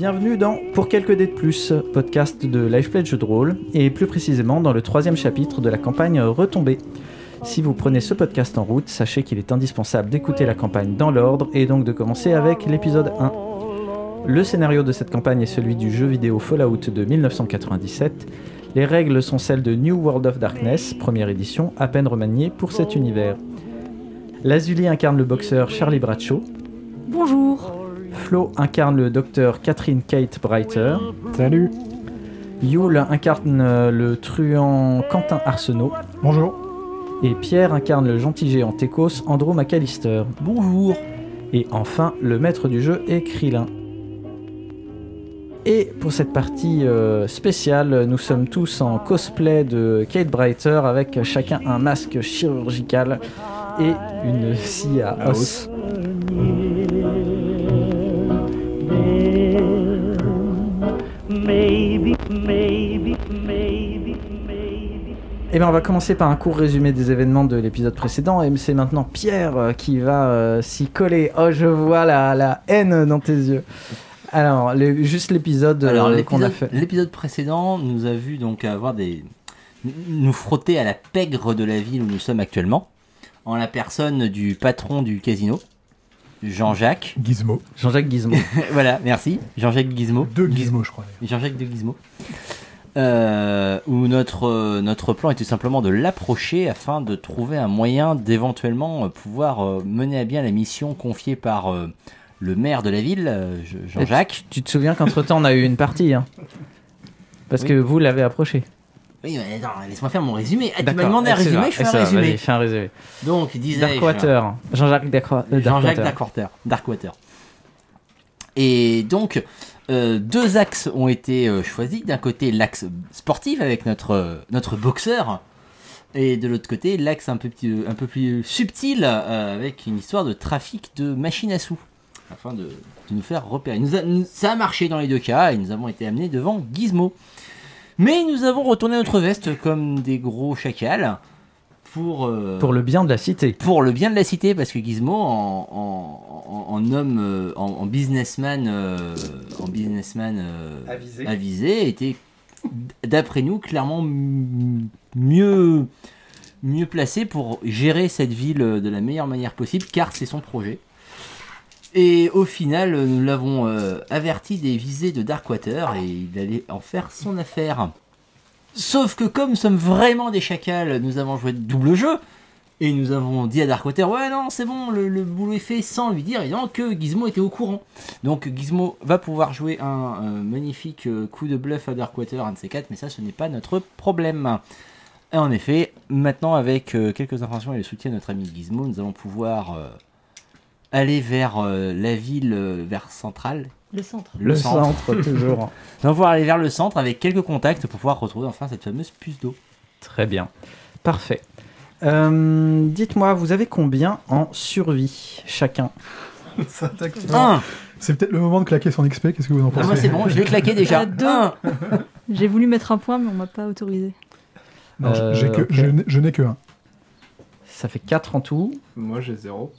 Bienvenue dans Pour quelques dés de plus, podcast de Life Jeux de et plus précisément dans le troisième chapitre de la campagne Retombée. Si vous prenez ce podcast en route, sachez qu'il est indispensable d'écouter la campagne dans l'ordre et donc de commencer avec l'épisode 1. Le scénario de cette campagne est celui du jeu vidéo Fallout de 1997. Les règles sont celles de New World of Darkness, première édition, à peine remaniée pour cet univers. Lazuli incarne le boxeur Charlie Bradshaw. Bonjour. Flo incarne le docteur Catherine Kate Breiter. Salut. Yule incarne euh, le truand Quentin Arsenault. Bonjour. Et Pierre incarne le gentil géant Tekos Andrew McAllister. Bonjour. Et enfin, le maître du jeu est Krillin. Et pour cette partie euh, spéciale, nous sommes tous en cosplay de Kate Breiter avec chacun un masque chirurgical et une scie à os. Eh bien, on va commencer par un court résumé des événements de l'épisode précédent. Et c'est maintenant Pierre euh, qui va euh, s'y coller. Oh, je vois la, la haine dans tes yeux. Alors, le- juste l'épisode euh, Alors qu'on a l'épisode fait. l'épisode précédent nous a vu donc avoir des nous frotter à la pègre de la ville où nous sommes actuellement en la personne du patron du casino Jean-Jacques. Gizmo. Jean-Jacques Gizmo. voilà, merci. Jean-Jacques Gizmo. Giz- Gizmo, je crois. Jean-Jacques de Gizmo. Euh, où notre, euh, notre plan était simplement de l'approcher afin de trouver un moyen d'éventuellement euh, pouvoir mener à bien la mission confiée par le maire de la ville, Je- Jean-Jacques. tu te souviens qu'entre temps, on a eu une partie. Hein Parce Oui. que vous l'avez approché. Oui, mais attends, laisse-moi faire mon résumé. Ah, tu m'as demandé un résumé, je fais un résumé. Fais un résumé. Donc, disais Darkwater. Jean-Jacques Darkwa- euh, Jean-Jacques Darkwater. Darkwater. Darkwater. Et donc, euh, deux axes ont été euh, choisis. D'un côté, l'axe sportif avec notre, euh, notre boxeur. Et de l'autre côté, l'axe un peu, plus subtil avec une histoire de trafic de machines à sous. Afin de, nous faire repérer. Ça a marché dans les deux cas et nous avons été amenés devant Gizmo. Mais nous avons retourné notre veste comme des gros chacals pour, euh, Pour le bien de la cité. pour le bien de la cité, parce que Gizmo, en, en, en- en homme, euh, en, en businessman, euh, en businessman euh, Avisé. avisé, était, d'après nous, clairement mieux, mieux placé pour gérer cette ville de la meilleure manière possible, car c'est son projet. Et au final, nous l'avons euh, averti des visées de Darkwater et il allait en faire son affaire. Sauf que comme nous sommes vraiment des chacals, nous avons joué de double jeu. Et nous avons dit à Darkwater, ouais non c'est bon, le, boulot est fait sans lui dire évidemment que Gizmo était au courant. Donc Gizmo va pouvoir jouer un euh, magnifique euh, coup de bluff à Darkwater, un de ces quatre, mais ça ce n'est pas notre problème. Et en effet, maintenant avec euh, quelques informations et le soutien de notre ami Gizmo, nous allons pouvoir aller vers la ville, vers centrale. Le centre. Le, centre, toujours. Nous allons pouvoir aller vers le centre avec quelques contacts pour pouvoir retrouver enfin cette fameuse puce d'eau. Très bien. Parfait. Euh, Dites-moi, vous avez combien en survie chacun? Un C'est peut-être le moment de claquer son XP, qu'est-ce que vous en Ah, pensez? Moi c'est bon, je l'ai claqué déjà. Deux. J'ai voulu mettre un point, mais on m'a pas autorisé. Non, Euh, que, je n'ai- que un. Ça fait 4 en tout. Moi j'ai zéro.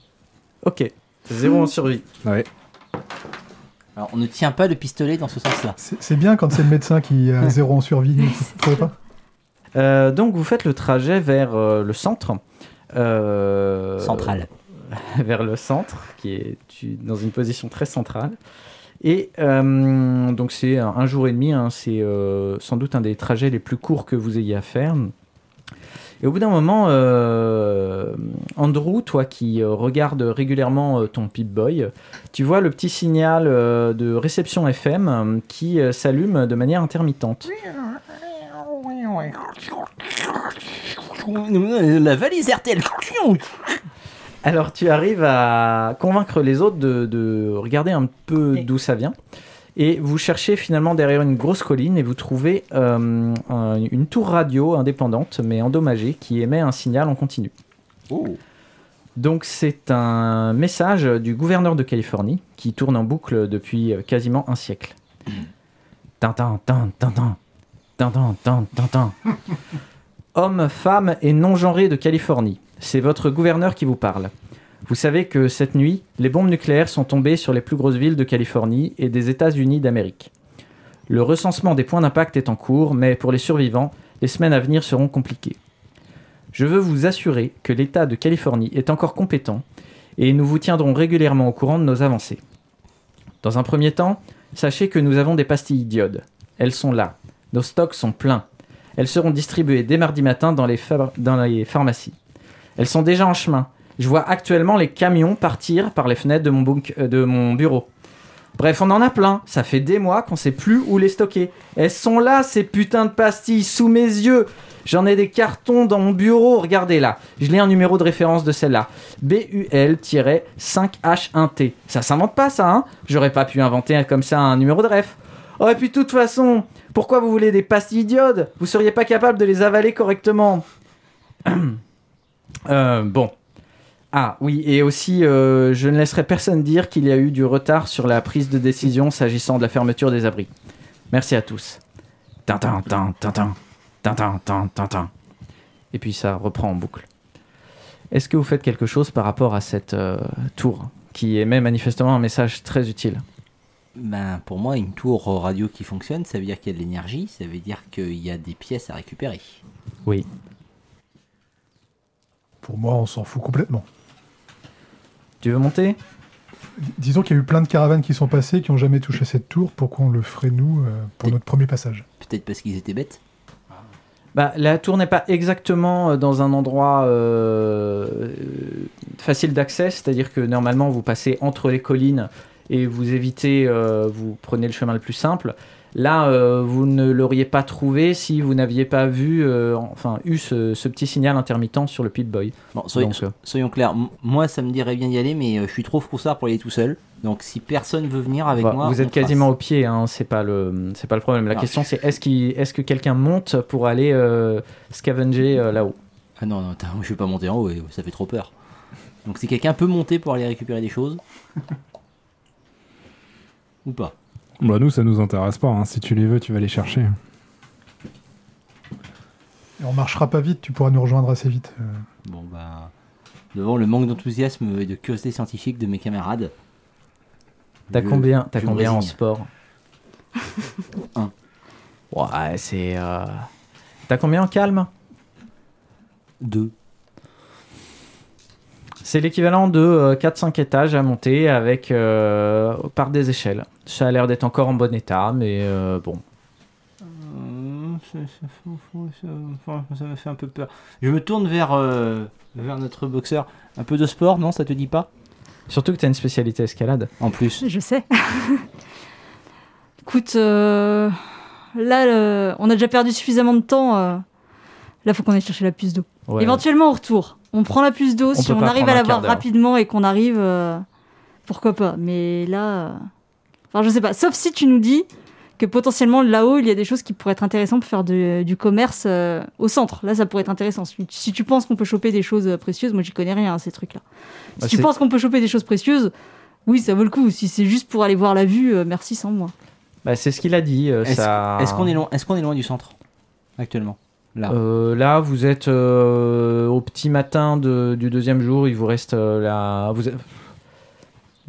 Ok. Zéro en survie. Ouais. Alors on ne tient pas de pistolet dans ce sens-là. C'est bien quand c'est le médecin qui a zéro en survie, vous trouvez pas Euh, donc vous faites le trajet vers euh, le centre. Euh, Central. vers le centre, qui est dans une position très centrale. Et euh, donc c'est un, un jour et demi, hein, c'est euh, sans doute un des trajets les plus courts que vous ayez à faire. Et au bout d'un moment, euh, Andrew, toi qui euh, regardes régulièrement euh, ton Pip-Boy, tu vois le petit signal de réception FM qui s'allume de manière intermittente. La valise RTL. Alors tu arrives à convaincre les autres de, de regarder un peu d'où ça vient. Et vous cherchez finalement derrière une grosse colline et vous trouvez euh, un- une tour radio indépendante mais endommagée qui émet un signal en continu. Oh. Donc c'est un message du gouverneur de Californie qui tourne en boucle depuis euh, quasiment un siècle. Tintin, tintin, tintin, tintin, tintin, tintin. Homme, femme et non genré de Californie. C'est votre gouverneur qui vous parle. Vous savez que cette nuit, les bombes nucléaires sont tombées sur les plus grosses villes de Californie et des États-Unis d'Amérique. Le recensement des points d'impact est en cours, mais pour les survivants, les semaines à venir seront compliquées. Je veux vous assurer que l'État de Californie est encore compétent et nous vous tiendrons régulièrement au courant de nos avancées. Dans un premier temps, sachez que nous avons des pastilles d'iode. Elles sont là. Nos stocks sont pleins. Elles seront distribuées dès mardi matin dans les, phar- dans les pharmacies. Elles sont déjà en chemin. Je vois actuellement les camions partir par les fenêtres de mon, bunk- euh, de mon bureau. Bref, on en a plein. Ça fait des mois qu'on sait plus où les stocker. Elles sont là, ces putains de pastilles, sous mes yeux. J'en ai des cartons dans mon bureau. Regardez là. Je l'ai un numéro de référence de celle-là. BUL-5H1T. Ça s'invente pas, ça, hein? J'aurais pas pu inventer comme ça un numéro de ref. Oh, et puis de toute façon, pourquoi vous voulez des pastilles d'iode Vous seriez pas capable de les avaler correctement. Euh, bon. Ah oui, et aussi, euh, je ne laisserai personne dire qu'il y a eu du retard sur la prise de décision s'agissant de la fermeture des abris. Merci à tous. Tintin, tintin, tintin, tintin, tintin, tintin. Et puis ça reprend en boucle. Est-ce que vous faites quelque chose par rapport à cette euh, tour qui émet manifestement un message très utile? Ben, pour moi, une tour radio qui fonctionne, ça veut dire qu'il y a de l'énergie, ça veut dire qu'il y a des pièces à récupérer. Oui. Pour moi, on s'en fout complètement. Tu veux monter? Disons qu'il y a eu plein de caravanes qui sont passées, qui n'ont jamais touché cette tour. Pourquoi on le ferait, nous, euh, pour notre premier passage? Peut-être parce qu'ils étaient bêtes. Bah, la tour n'est pas exactement euh, dans un endroit euh, euh, facile d'accès, c'est-à-dire que normalement vous passez entre les collines et vous évitez, euh, vous prenez le chemin le plus simple. Là, euh, vous ne l'auriez pas trouvé si vous n'aviez pas vu, euh, enfin, eu ce, ce petit signal intermittent sur le Pip-Boy. Bon, soyons, Donc, euh, soyons clairs, m- moi ça me dirait bien d'y aller, mais euh, je suis trop froussard pour y aller tout seul. Donc si personne veut venir avec bah, moi, vous êtes quasiment au pied, hein, c'est pas le, c'est pas le problème. La question c'est est-ce est-ce que quelqu'un monte pour aller scavenger là-haut? Ah non, non, je vais pas monter en haut, ça fait trop peur. Donc si quelqu'un peut monter pour aller récupérer des choses. Ou pas. Bah nous, ça nous intéresse pas. hein. Si tu les veux, tu vas les chercher. Et on marchera pas vite, tu pourras nous rejoindre assez vite. Euh, Bon bah. Devant le manque d'enthousiasme et de curiosité scientifique de mes camarades. T'as combien, combien en sport Un. Ouais, c'est. euh, T'as combien en calme? Deux. C'est l'équivalent de euh, 4-5 étages à monter avec euh, par des échelles. Ça a l'air d'être encore en bon état, mais euh, bon. Ça, me fait un peu peur. Je me tourne vers, euh, vers notre boxeur. Un peu de sport, non Ça te dit pas? Surtout que t'as une spécialité escalade. En plus. Je sais. Écoute, euh, là, le- on a déjà perdu suffisamment de temps. euh, Là, faut qu'on aille chercher la puce d'eau. Ouais. Éventuellement, au retour, on prend la puce d'eau. Si on arrive à l'avoir rapidement et qu'on arrive, euh, pourquoi pas. Mais là, euh, enfin, je sais pas. Sauf si tu nous dis que potentiellement là-haut, il y a des choses qui pourraient être intéressantes pour faire de- du commerce euh, au centre. Là, ça pourrait être intéressant. Si, si tu penses qu'on peut choper des choses euh, précieuses, moi, j'y connais rien à ces trucs-là. Si Bah, tu penses qu'on peut choper des choses précieuses, oui, ça vaut le coup. Si c'est juste pour aller voir la vue, euh, merci sans moi. Bah, c'est ce qu'il a dit. euh, Est-ce ça... est-ce qu'on est, loin, est qu'on est loin du centre Actuellement? Là. Euh, là, vous êtes euh, au petit matin de- du deuxième jour. Il vous reste euh, la... vous êtes-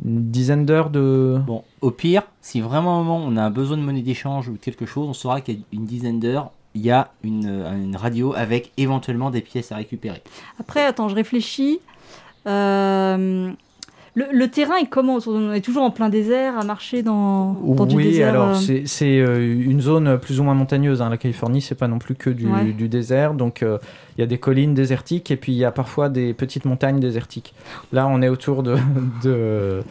une dizaine d'heures de. Bon, au pire, si vraiment à un moment on a besoin de monnaie d'échange ou de quelque chose, on saura qu'il y a une dizaine d'heures, il y a une, euh, une radio avec éventuellement des pièces à récupérer. Après, attends, je réfléchis. Euh, le, le terrain est comment On est toujours en plein désert, à marcher dans, dans du oui, désert. alors euh, c'est euh, une zone plus ou moins montagneuse. hein. La Californie, c'est pas non plus que du, Ouais. du désert. Donc euh, il y a des collines désertiques et puis il y a parfois des petites montagnes désertiques. Là, on est autour de. de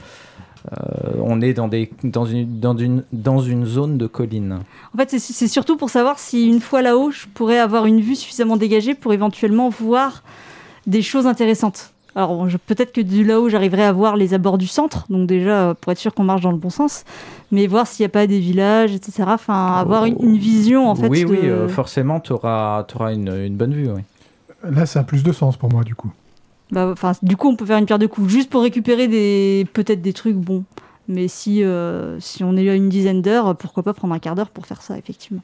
euh, on est dans, des, dans, une, dans, une, dans une zone de collines. En fait, c'est surtout pour savoir si une fois là-haut, je pourrais avoir une vue suffisamment dégagée pour éventuellement voir des choses intéressantes. Alors, peut-être que du là-haut, j'arriverai à voir les abords du centre, donc déjà, euh, pour être sûr qu'on marche dans le bon sens, mais voir s'il n'y a pas des villages, etc. Enfin, avoir une, une vision, en fait. oui, de- oui, euh, forcément, tu auras, une, une bonne vue. Oui. Là, ça a plus de sens pour moi, du coup. Bah, enfin, du coup, on peut faire une pierre de coups, juste pour récupérer des peut-être des trucs bons. Mais si, euh, si on est à une dizaine d'heures, pourquoi pas prendre un quart d'heure pour faire ça, effectivement.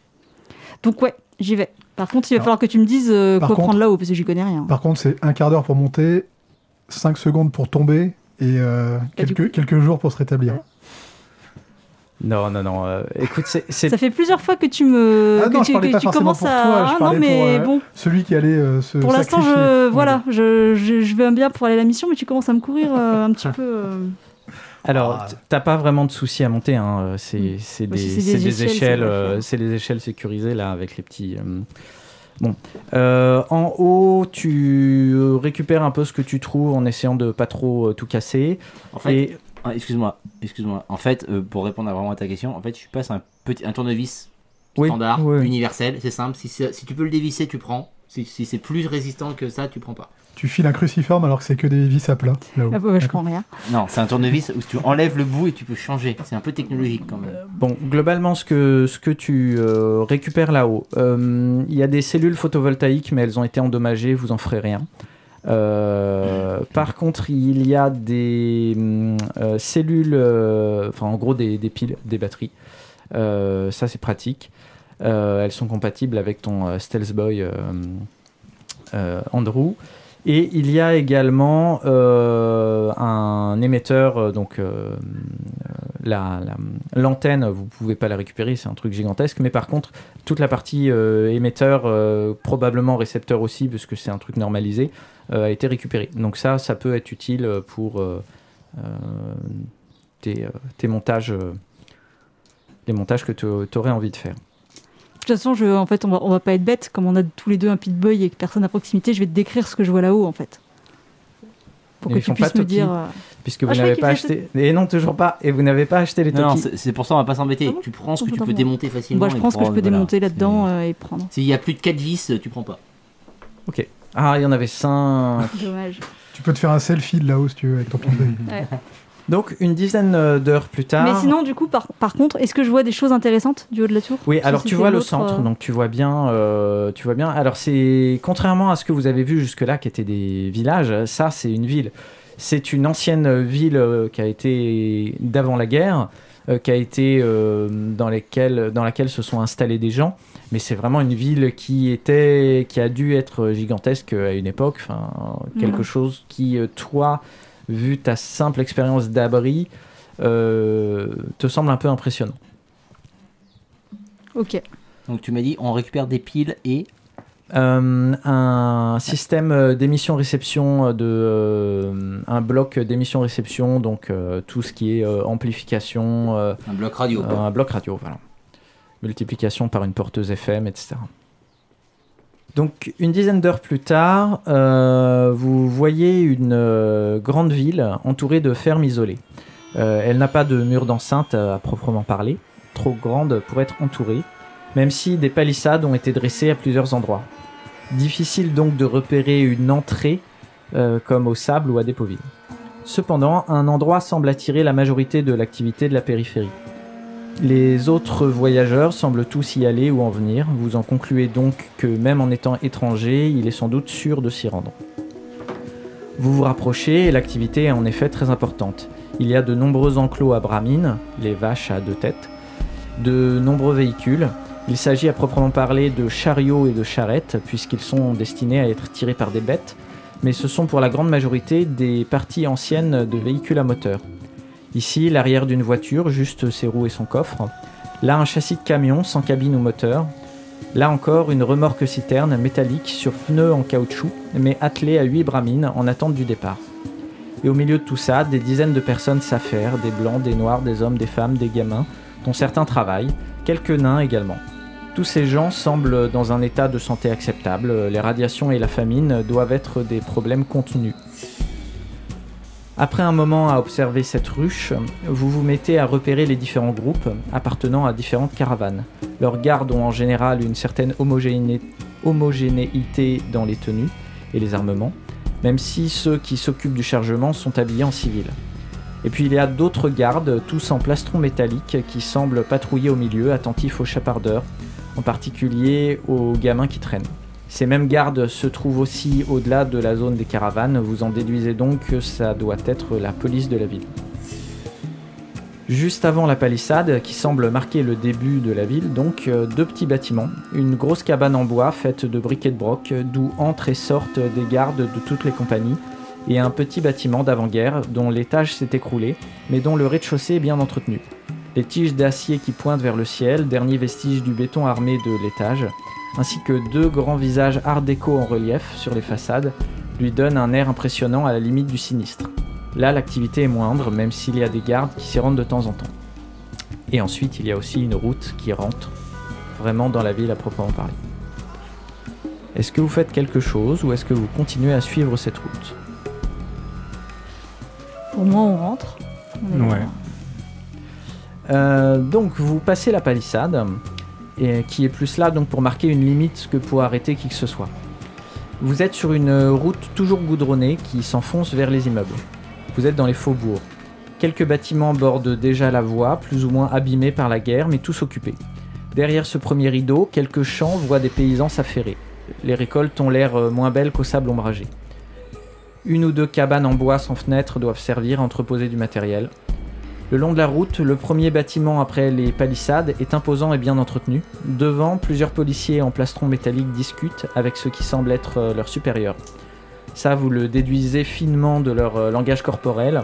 Donc ouais, j'y vais. Par contre, il va Alors, falloir que tu me dises euh, quoi contre- prendre là-haut, parce que j'y connais rien. Par contre, c'est un quart d'heure pour monter 5 secondes pour tomber et euh, quelques, quelques jours pour se rétablir. Non, non, non. euh, écoute, c'est- c'est Ça fait plusieurs fois que tu me. Ah que non, je tu, parlais que pas tu forcément commences pour à. toi, je Ah, non, parlais mais pour, euh, bon. Celui qui allait euh, se Pour l'instant, sacrifier. je. Voilà, je, je, je vais bien pour aller à la mission, mais tu commences à me courir euh, un petit peu. euh, Alors, Ah. t- t'as pas vraiment de soucis à monter. Hein. euh, C'est Mm. des, si c'est c'est des échelles, euh, c'est des échelles sécurisées là avec les petits. euh, Bon, Euh, en haut, tu euh, récupères un peu ce que tu trouves en essayant de pas trop euh, tout casser. En fait, Et ah, excuse-moi, excuse-moi. En fait, euh, pour répondre à vraiment à ta question, en fait, je passe un petit un tournevis Oui, standard, oui, universel, c'est simple. Si, si tu peux le dévisser, tu prends. Si, si c'est plus résistant que ça, tu prends pas. Tu files un cruciforme alors que c'est que des vis à plat là-haut. Ah, bah, je prends rien. Non, c'est un tournevis où tu enlèves le bout et tu peux changer. C'est un peu technologique quand même. Bon, globalement, ce que, ce que tu euh, récupères là-haut, euh, il y a des cellules photovoltaïques, mais elles ont été endommagées, vous en ferez rien. Euh, par contre, il y a des cellules, euh, enfin en gros des, des piles, des batteries. Euh, ça, c'est pratique. Euh, elles sont compatibles avec ton euh, Stealth Boy euh, Andrew. Et il y a également un émetteur, donc la- la- l'antenne, vous pouvez pas la récupérer, c'est un truc gigantesque, mais par contre, toute la partie émetteur, probablement récepteur aussi, puisque c'est un truc normalisé, a été récupérée. Donc ça, ça peut être utile pour tes, tes montages, les montages que tu aurais envie de faire. De toute façon, je, en fait, on va, on va pas être bête. Comme on a tous les deux un pit-boy et que personne à proximité, je vais te décrire ce que je vois là-haut, en fait. Pour que ils tu font pas puisses me dire. euh, Puisque vous Ah, je n'avez pas acheté... Et non, toujours pas. Et vous n'avez pas acheté les Non, non, c'est pour ça on va pas s'embêter. Ah bon tu prends ce que tu peux démonter facilement. Moi, je et prends ce que je peux voilà. démonter là-dedans euh, et prendre. S'il y a plus de 4 vis, tu prends pas. Ah, il y en avait 5. Dommage. Tu peux te faire un selfie de là-haut si tu veux avec ton pied. Donc, une dizaine euh, d'heures plus tard. Mais sinon, du coup, par, par contre, est-ce que je vois des choses intéressantes du haut de la tour? Oui, alors tu vois le centre, euh, donc tu vois bien, euh, tu vois bien. Alors c'est contrairement à ce que vous avez vu jusque-là, qui étaient des villages, ça c'est une ville. C'est une ancienne ville euh, qui a été d'avant la guerre, qui a été dans lesquelles, dans laquelle se sont installés des gens. Mais c'est vraiment une ville qui était, qui a dû être gigantesque à une époque. Enfin, quelque chose qui, toi, vu ta simple expérience d'abri, euh, te semble un peu impressionnant. Ok. Donc tu m'as dit on récupère des piles et Euh, un système euh, d'émission-réception de euh, un bloc d'émission-réception donc euh, tout ce qui est euh, amplification euh, un bloc radio. euh, un bloc radio voilà multiplication par une porteuse FM etc donc une dizaine d'heures plus tard euh, vous voyez une euh, grande ville entourée de fermes isolées Euh, elle n'a pas de mur d'enceinte à proprement parler trop grande pour être entourée même si des palissades ont été dressées à plusieurs endroits. Difficile donc de repérer une entrée comme au sable ou à Dépoville. Cependant, un endroit semble attirer la majorité de l'activité de la périphérie. Les autres voyageurs semblent tous y aller ou en venir, vous en concluez donc que même en étant étranger, il est sans doute sûr de s'y rendre. Vous vous rapprochez et l'activité est en effet très importante. Il y a de nombreux enclos à bramines, les vaches à deux têtes, de nombreux véhicules, il s'agit à proprement parler de chariots et de charrettes, puisqu'ils sont destinés à être tirés par des bêtes, mais ce sont pour la grande majorité des parties anciennes de véhicules à moteur. Ici, l'arrière d'une voiture, juste ses roues et son coffre. Là, un châssis de camion sans cabine ou moteur. Là encore, une remorque citerne métallique sur pneus en caoutchouc, mais attelée à 8 bramines en attente du départ. Et au milieu de tout ça, des dizaines de personnes s'affairent, des blancs, des noirs, des hommes, des femmes, des gamins, dont certains travaillent, quelques nains également. Tous ces gens semblent dans un état de santé acceptable, les radiations et la famine doivent être des problèmes contenus. Après un moment à observer cette ruche, vous vous mettez à repérer les différents groupes appartenant à différentes caravanes. Leurs gardes ont en général une certaine homogéné- homogénéité dans les tenues et les armements, même si ceux qui s'occupent du chargement sont habillés en civil. Et puis il y a d'autres gardes, tous en plastron métallique, qui semblent patrouiller au milieu, attentifs aux chapardeurs, en particulier aux gamins qui traînent. Ces mêmes gardes se trouvent aussi au-delà de la zone des caravanes, vous en déduisez donc que ça doit être la police de la ville. Juste avant la palissade, qui semble marquer le début de la ville, donc euh, deux petits bâtiments, une grosse cabane en bois faite de briquets de broc, d'où entrent et sortent des gardes de toutes les compagnies, et un petit bâtiment d'avant-guerre dont l'étage s'est écroulé, mais dont le rez-de-chaussée est bien entretenu. Les tiges d'acier qui pointent vers le ciel, dernier vestige du béton armé de l'étage, ainsi que deux grands visages art déco en relief sur les façades, lui donnent un air impressionnant à la limite du sinistre. Là, l'activité est moindre, même s'il y a des gardes qui s'y rendent de temps en temps. Et ensuite, il y a aussi une route qui rentre vraiment dans la ville à proprement parler. Est-ce que vous faites quelque chose ou est-ce que vous continuez à suivre cette route? Pour moi, on rentre. On Ouais. Euh, donc vous passez la palissade, et, qui est plus là donc pour marquer une limite que pour arrêter qui que ce soit. Vous êtes sur une route toujours goudronnée qui s'enfonce vers les immeubles. Vous êtes dans les faubourgs. Quelques bâtiments bordent déjà la voie, plus ou moins abîmés par la guerre, mais tous occupés. Derrière ce premier rideau, quelques champs voient des paysans s'affairer. Les récoltes ont l'air euh, moins belles qu'au sable ombragé. Une ou deux cabanes en bois sans fenêtre doivent servir à entreposer du matériel. Le long de la route, le premier bâtiment après les palissades est imposant et bien entretenu. Devant, plusieurs policiers en plastron métallique discutent avec ceux qui semblent être euh, leurs supérieurs. Ça, vous le déduisez finement de leur euh, langage corporel,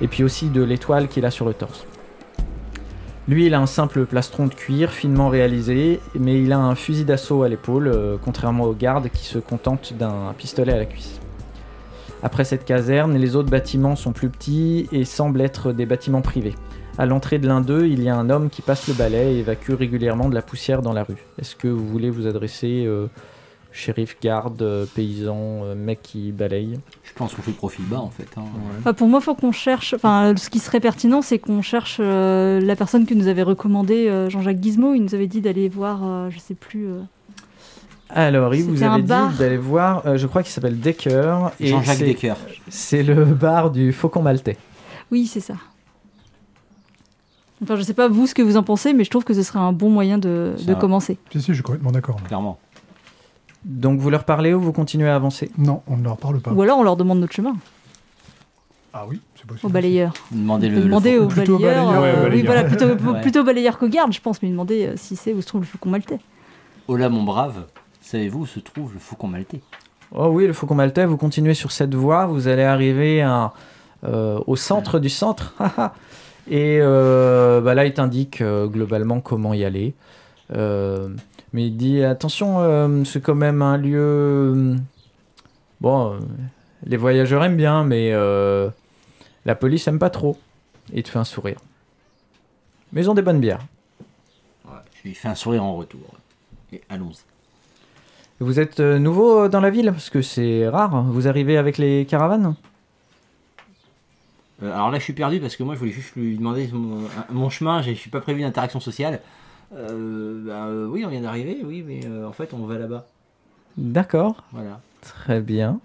et puis aussi de l'étoile qu'il a sur le torse. Lui, il a un simple plastron de cuir finement réalisé, mais il a un fusil d'assaut à l'épaule, euh, contrairement aux gardes qui se contentent d'un pistolet à la cuisse. Après cette caserne, les autres bâtiments sont plus petits et semblent être des bâtiments privés. À l'entrée de l'un d'eux, il y a un homme qui passe le balai et évacue régulièrement de la poussière dans la rue. Est-ce que vous voulez vous adresser euh, shérif, garde, euh, paysan, euh, mec qui balaye? Je pense qu'on fait profil bas en fait. hein. Enfin, pour moi, faut qu'on cherche. Enfin, ce qui serait pertinent, c'est qu'on cherche euh, la personne que nous avait recommandé euh, Jean-Jacques Gizmo. Il nous avait dit d'aller voir, euh, je sais plus. Alors, il vous avait dit d'aller voir, euh, je crois qu'il s'appelle Decker. et Jean-Jacques c'est- Decker. C'est le bar du Faucon Maltais. Oui, c'est ça. Enfin, je sais pas vous ce que vous en pensez, mais je trouve que ce serait un bon moyen de, de commencer. Si, si, je suis complètement d'accord. Clairement. Donc, vous leur parlez ou vous continuez à avancer? Non, on ne leur parle pas. Ou alors on leur demande notre chemin Ah oui, c'est possible. au balayeur. Demandez le. Demander le au faux- Plutôt au balayeur. balayeur, euh, ouais, oui, voilà, plutôt, Ouais. plutôt balayeur que garde, je pense, mais demander euh, si c'est où se trouve le faucon maltais. Oh là, mon brave, savez-vous où se trouve le faucon maltais Oh oui, le Faucon Maltais, vous continuez sur cette voie, vous allez arriver à- euh, au centre du centre. Et euh, bah là, il t'indique euh, globalement comment y aller. Mais il dit attention, c'est quand même un lieu. Bon, les voyageurs aiment bien, mais la police aime pas trop. Et il te fait un sourire. Mais ils ont des bonnes bières. Je lui fais un sourire en retour. Et allons-y. Vous êtes euh, nouveau dans la ville? Parce que c'est rare. Vous arrivez avec les caravanes? Euh, alors là, je suis perdu parce que moi, je voulais juste lui demander mon, mon chemin. Je suis pas prévu d'interaction sociale. Euh, bah, euh, oui, on vient d'arriver, oui, mais euh, en fait, on va là-bas. D'accord. Voilà. Très bien.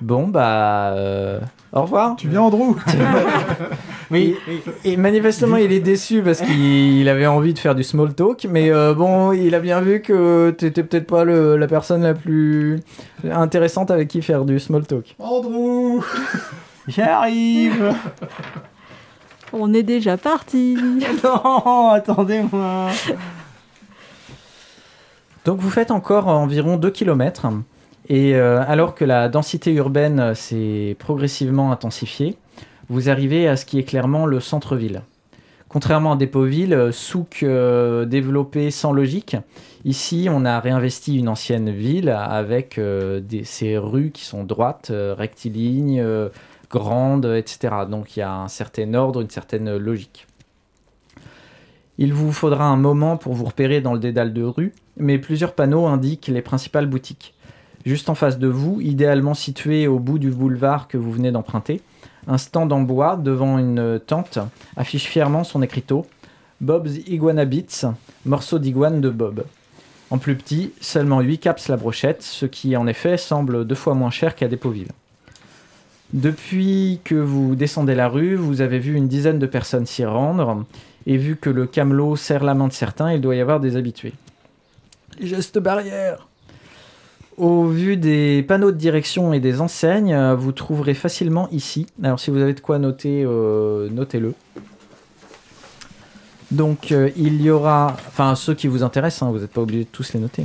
Bon, bah. euh, au revoir. Tu viens, Andrew Oui, Et manifestement, il est déçu parce qu'il il avait envie de faire du small talk, mais euh, bon, il a bien vu que t'étais peut-être pas le- la personne la plus intéressante avec qui faire du small talk. Andrew j'arrive. On est déjà parti. non, attendez-moi. Donc, vous faites encore environ 2 km, et euh, alors que la densité urbaine s'est progressivement intensifiée, vous arrivez à ce qui est clairement le centre-ville. Contrairement à Dépoville, euh, souk euh, développé sans logique, ici on a réinvesti une ancienne ville avec euh, des, ces rues qui sont droites, euh, rectilignes, euh, grandes, etc. Donc il y a un certain ordre, une certaine logique. Il vous faudra un moment pour vous repérer dans le dédale de rue, mais plusieurs panneaux indiquent les principales boutiques. Juste en face de vous, idéalement situé au bout du boulevard que vous venez d'emprunter, un stand en bois devant une tente affiche fièrement son écriteau Bob's Iguana Beats, morceau d'iguane de Bob. En plus petit, seulement 8 caps la brochette, ce qui en effet semble deux fois moins cher qu'à Dépoville. Depuis que vous descendez la rue, vous avez vu une dizaine de personnes s'y rendre, et vu que le camelot serre la main de certains, il doit y avoir des habitués. Geste barrière Au vu des panneaux de direction et des enseignes, euh, vous trouverez facilement ici. Alors si vous avez de quoi noter, euh, notez-le. Donc euh, il y aura, enfin ceux qui vous intéressent, hein, vous n'êtes pas obligé de tous les noter,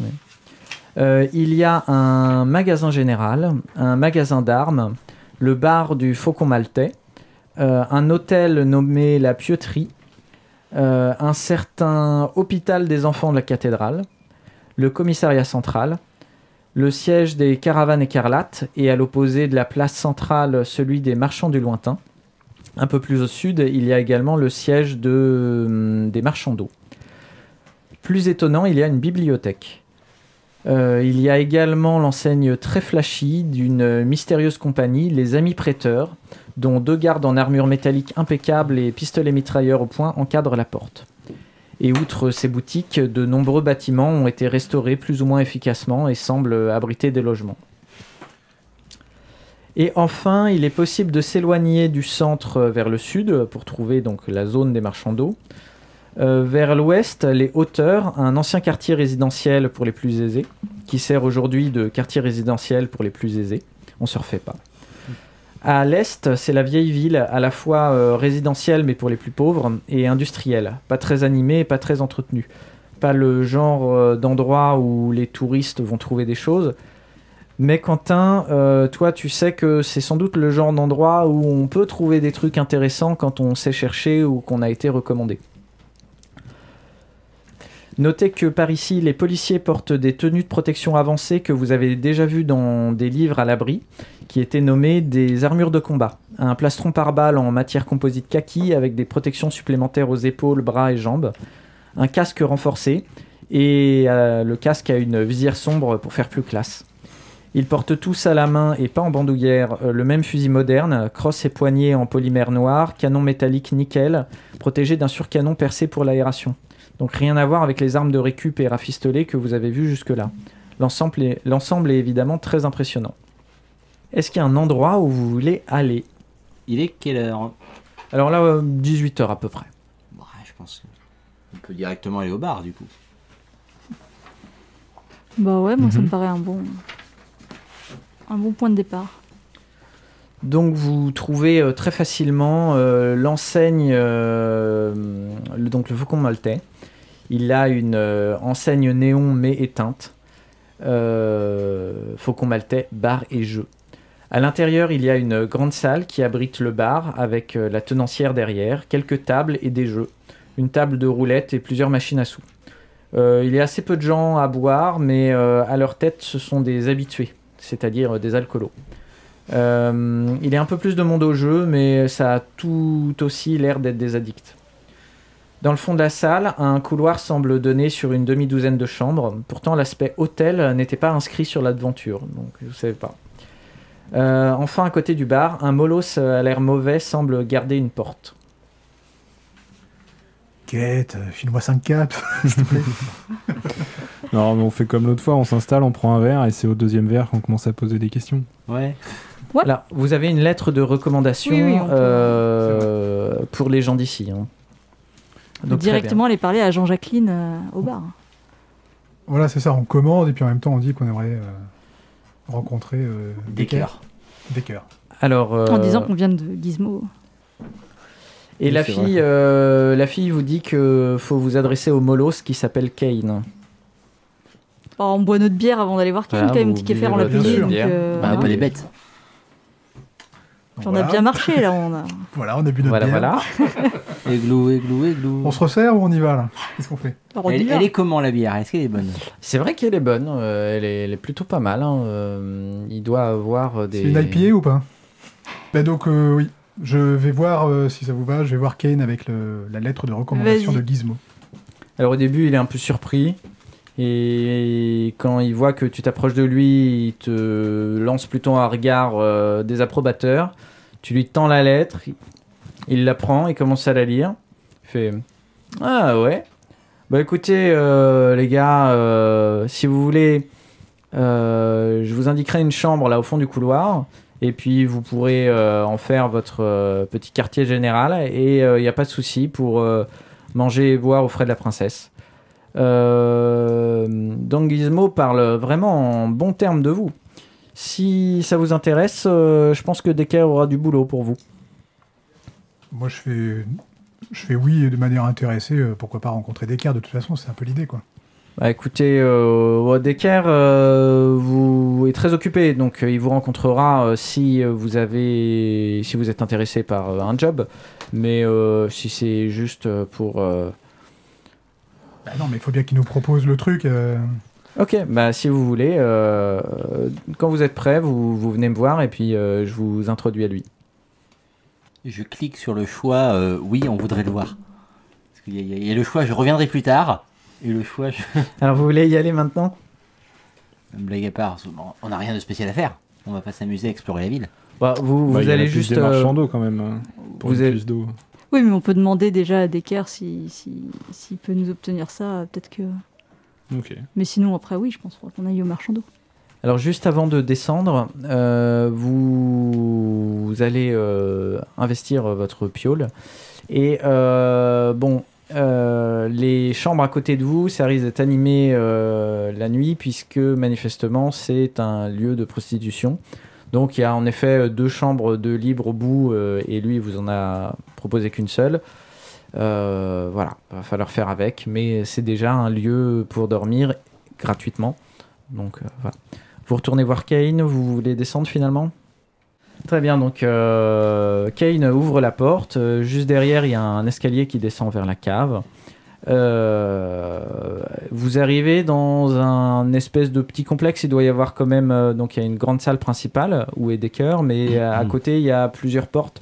mais il y a un magasin général, un magasin d'armes, le bar du Faucon Maltais, un hôtel nommé La Pieuterie, un certain hôpital des enfants de la cathédrale, le commissariat central, le siège des caravanes écarlates et à l'opposé de la place centrale celui des marchands du lointain. Un peu plus au sud, il y a également le siège hum, des marchands d'eau. Plus étonnant, il y a une bibliothèque. Euh, il y a également l'enseigne très flashy d'une mystérieuse compagnie, les Amis Prêteurs, dont deux gardes en armure métallique impeccable et pistolets mitrailleurs au point encadrent la porte. Et outre ces boutiques, de nombreux bâtiments ont été restaurés plus ou moins efficacement et semblent abriter des logements. Et enfin, il est possible de s'éloigner du centre vers le sud pour trouver donc la zone des marchands d'eau. Euh, vers l'ouest, les hauteurs, un ancien quartier résidentiel pour les plus aisés, qui sert aujourd'hui de quartier résidentiel pour les plus aisés. On se refait pas. À l'est, c'est la vieille ville, à la fois euh, résidentielle mais pour les plus pauvres, et industrielle. Pas très animée et pas très entretenue. Pas le genre euh, d'endroit où les touristes vont trouver des choses. Mais Quentin, euh, toi, tu sais que c'est sans doute le genre d'endroit où on peut trouver des trucs intéressants quand on sait chercher ou qu'on a été recommandé. Notez que par ici, les policiers portent des tenues de protection avancées que vous avez déjà vues dans des livres à l'abri, qui étaient nommées des armures de combat. Un plastron par balle en matière composite kaki avec des protections supplémentaires aux épaules, bras et jambes. Un casque renforcé. Et euh, le casque a une visière sombre pour faire plus classe. Ils portent tous à la main et pas en bandoulière euh, le même fusil moderne, crosse et poignée en polymère noir, canon métallique nickel, protégé d'un surcanon percé pour l'aération. Donc rien à voir avec les armes de récup et rafistolées que vous avez vues jusque-là. L'ensemble est, l'ensemble est évidemment très impressionnant. Est-ce qu'il y a un endroit où vous voulez aller? Il est quelle heure? Alors là, 18h à peu près. Bah, Je pense qu'on peut directement aller au bar du coup. Bah ouais, moi ça Mhm. me paraît un bon, un bon point de départ. Donc vous trouvez euh, très facilement euh, l'enseigne, euh, le- donc le Faucon Maltais. Il a une euh, enseigne néon mais éteinte. Euh, Faucon Maltais, bar et jeu. À l'intérieur, il y a une grande salle qui abrite le bar avec euh, la tenancière derrière, quelques tables et des jeux. Une table de roulette et plusieurs machines à sous. Il y a assez peu de gens à boire, mais à leur tête, ce sont des habitués, c'est-à-dire des alcoolos. Il y a un peu plus de monde au jeu, mais ça a tout aussi l'air d'être des addicts. Dans le fond de la salle, un couloir semble donner sur une demi-douzaine de chambres. Pourtant, l'aspect hôtel n'était pas inscrit sur l'aventure, donc je ne savais pas. Euh, enfin, à côté du bar, un molosse à l'air mauvais semble garder une porte. Quête, file-moi 5 caps, s'il te plaît. Non, mais on fait comme l'autre fois, on s'installe, on prend un verre et c'est au deuxième verre qu'on commence à poser des questions. Ouais. Vous avez une lettre de recommandation Oui, oui, euh, pour les gens d'ici. hein. Donc. Directement aller parler à Jean-Jacqueline euh, au bar. Voilà, c'est ça, on commande et puis en même temps on dit qu'on aimerait euh, rencontrer euh, Des cœurs. Des cœurs. Alors, En disant qu'on vient de Gizmo. Et Oui, la fille, euh, la fille vous dit que faut vous adresser au molosse qui s'appelle Kane. Oh, on boit notre bière avant d'aller voir Kane, Voilà, quand même, petit café, on l'a payé. Bah, pas les bêtes. Puis on Voilà. a bien marché là. On a... Voilà, on a bu notre Voilà, bière. voilà. Églou, églou, églou. On se resserre ou on y va là? Qu'est-ce qu'on fait? Alors, on Elle, est comment la bière? Est-ce qu'elle est bonne? C'est vrai qu'elle est bonne, euh, elle, est, elle est plutôt pas mal. hein, euh, il doit avoir des. C'est une IPA ou pas? Bah donc euh, oui, je vais voir euh, si ça vous va, je vais voir Kane avec le- la lettre de recommandation de Gizmo. Alors au début, il est un peu surpris. Et quand il voit que tu t'approches de lui, il te lance plutôt un regard euh, désapprobateur. Tu lui tends la lettre, il la prend, il commence à la lire. Il fait Ah ouais. Bah écoutez, euh, les gars, euh, si vous voulez, je vous indiquerai une chambre là au fond du couloir. Et puis vous pourrez en faire votre petit quartier général. Et il n'y a pas de souci pour manger et boire aux frais de la princesse. Euh, donc Gizmo parle vraiment en bon terme de vous. Si ça vous intéresse, euh, je pense que Decker aura du boulot pour vous. Moi je fais, je fais oui de manière intéressée, euh, pourquoi pas rencontrer des de toute façon, c'est un peu l'idée quoi. Bah écoutez, euh, Decker, euh, vous est très très occupé, donc euh, il vous rencontrera euh, si euh, vous avez, si vous êtes intéressé par euh, un job, mais euh, si c'est juste euh, pour. euh, Bah non, mais il faut bien qu'il nous propose le truc. euh. Ok, bah si vous voulez, euh, quand vous êtes prêt, vous, vous venez me voir et puis euh, je vous introduis à lui. Je clique sur le choix euh, oui, on voudrait le voir. Parce qu'il y, a- il y a- il y a le choix je reviendrai plus tard. Et le choix, je... Alors vous voulez y aller maintenant? Blague à part, on n'a rien de spécial à faire. On va pas s'amuser à explorer la ville. Bah, Vous, Bah, vous allez juste. euh, d'eau quand même. hein, Pour vous une êtes- puce d'eau. Oui, mais on peut demander déjà à Decker s'il si, s'il peut nous obtenir ça. Peut-être que. Ok. Mais sinon, après, oui, je pense qu'on aille au marchand d'eau. Alors juste avant de descendre, euh, vous, vous allez euh, investir votre piole. Et euh, bon, euh, les chambres à côté de vous, ça risque d'être animé euh, la nuit puisque manifestement c'est un lieu de prostitution. Donc il y a en effet deux chambres de libre au bout euh, et lui il vous en a proposé qu'une seule. Euh, voilà, va falloir faire avec, mais c'est déjà un lieu pour dormir gratuitement. Donc euh, voilà. Vous retournez voir Kane, vous voulez descendre finalement? Très bien, donc euh, Kane ouvre la porte. euh, juste derrière, il y a un escalier qui descend vers la cave. Euh, vous arrivez dans un espèce de petit complexe. Il doit y avoir quand même. euh, donc, il y a une grande salle principale où est Decker, mais euh, à côté, il y a plusieurs portes.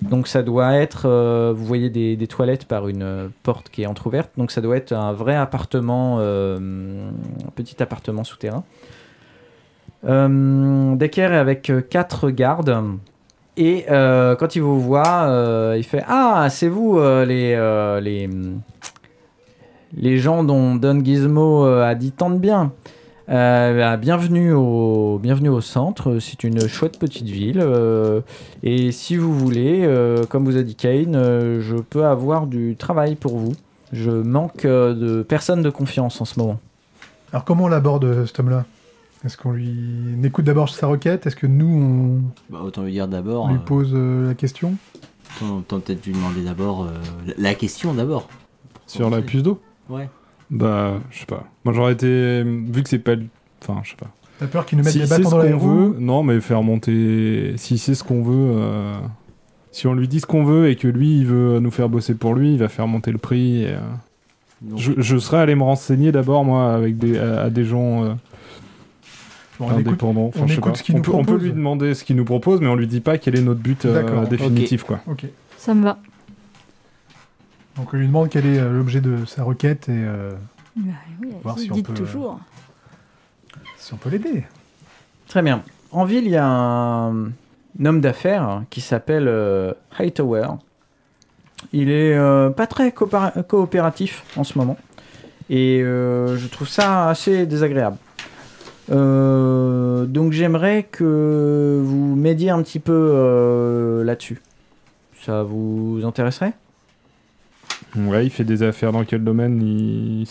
Donc, ça doit être. euh, vous voyez des, des toilettes par une euh, porte qui est entrouverte. Donc, ça doit être un vrai appartement, euh, un petit appartement souterrain. Euh, Decker est avec euh, quatre gardes. Et euh, quand il vous voit, euh, il fait Ah, c'est vous euh, les, euh, les, les gens dont Don Gizmo euh, a dit tant de bien. Euh, bah, bienvenue, au, bienvenue au centre, c'est une chouette petite ville. euh, et si vous voulez, euh, comme vous a dit Kane, euh, je peux avoir du travail pour vous. Je manque euh, de personnes de confiance en ce moment. Alors comment on l'aborde cet homme-là? Est-ce qu'on lui on écoute d'abord sa requête? Est-ce que nous Bah, autant lui dire d'abord. on lui pose euh, la question? autant, autant peut-être lui demander d'abord euh, la- la question d'abord. Sur la puce d'eau Ouais. Bah, je sais pas. Moi, j'aurais été. Vu que c'est pas. le- Enfin, je sais pas. T'as peur qu'il nous mette Si des bâtons dans les roues veut, non, mais faire monter. Si c'est ce qu'on veut. euh, Si on lui dit ce qu'on veut et que lui, il veut nous faire bosser pour lui, il va faire monter le prix. et, euh, Je, je serais allé me renseigner d'abord, moi, avec des, à, à des gens euh, Bon, on écoute. Enfin, on écoute ce on, nous peut, on peut lui demander ce qu'il nous propose, mais on lui dit pas quel est notre but euh, définitif, quoi. Ok. Ça me va. Donc on lui demande quel est euh, l'objet de sa requête et euh, Bah, oui, Voir si on peut, toujours. si on peut l'aider. Très bien. En ville, il y a un, un homme d'affaires qui s'appelle euh, Hightower. Il est euh, pas très coopéra- coopératif en ce moment. Et euh, je trouve ça assez désagréable. Euh, donc j'aimerais que vous m'aidiez un petit peu euh, là-dessus. Ça vous intéresserait? Ouais, il fait des affaires dans quel domaine il...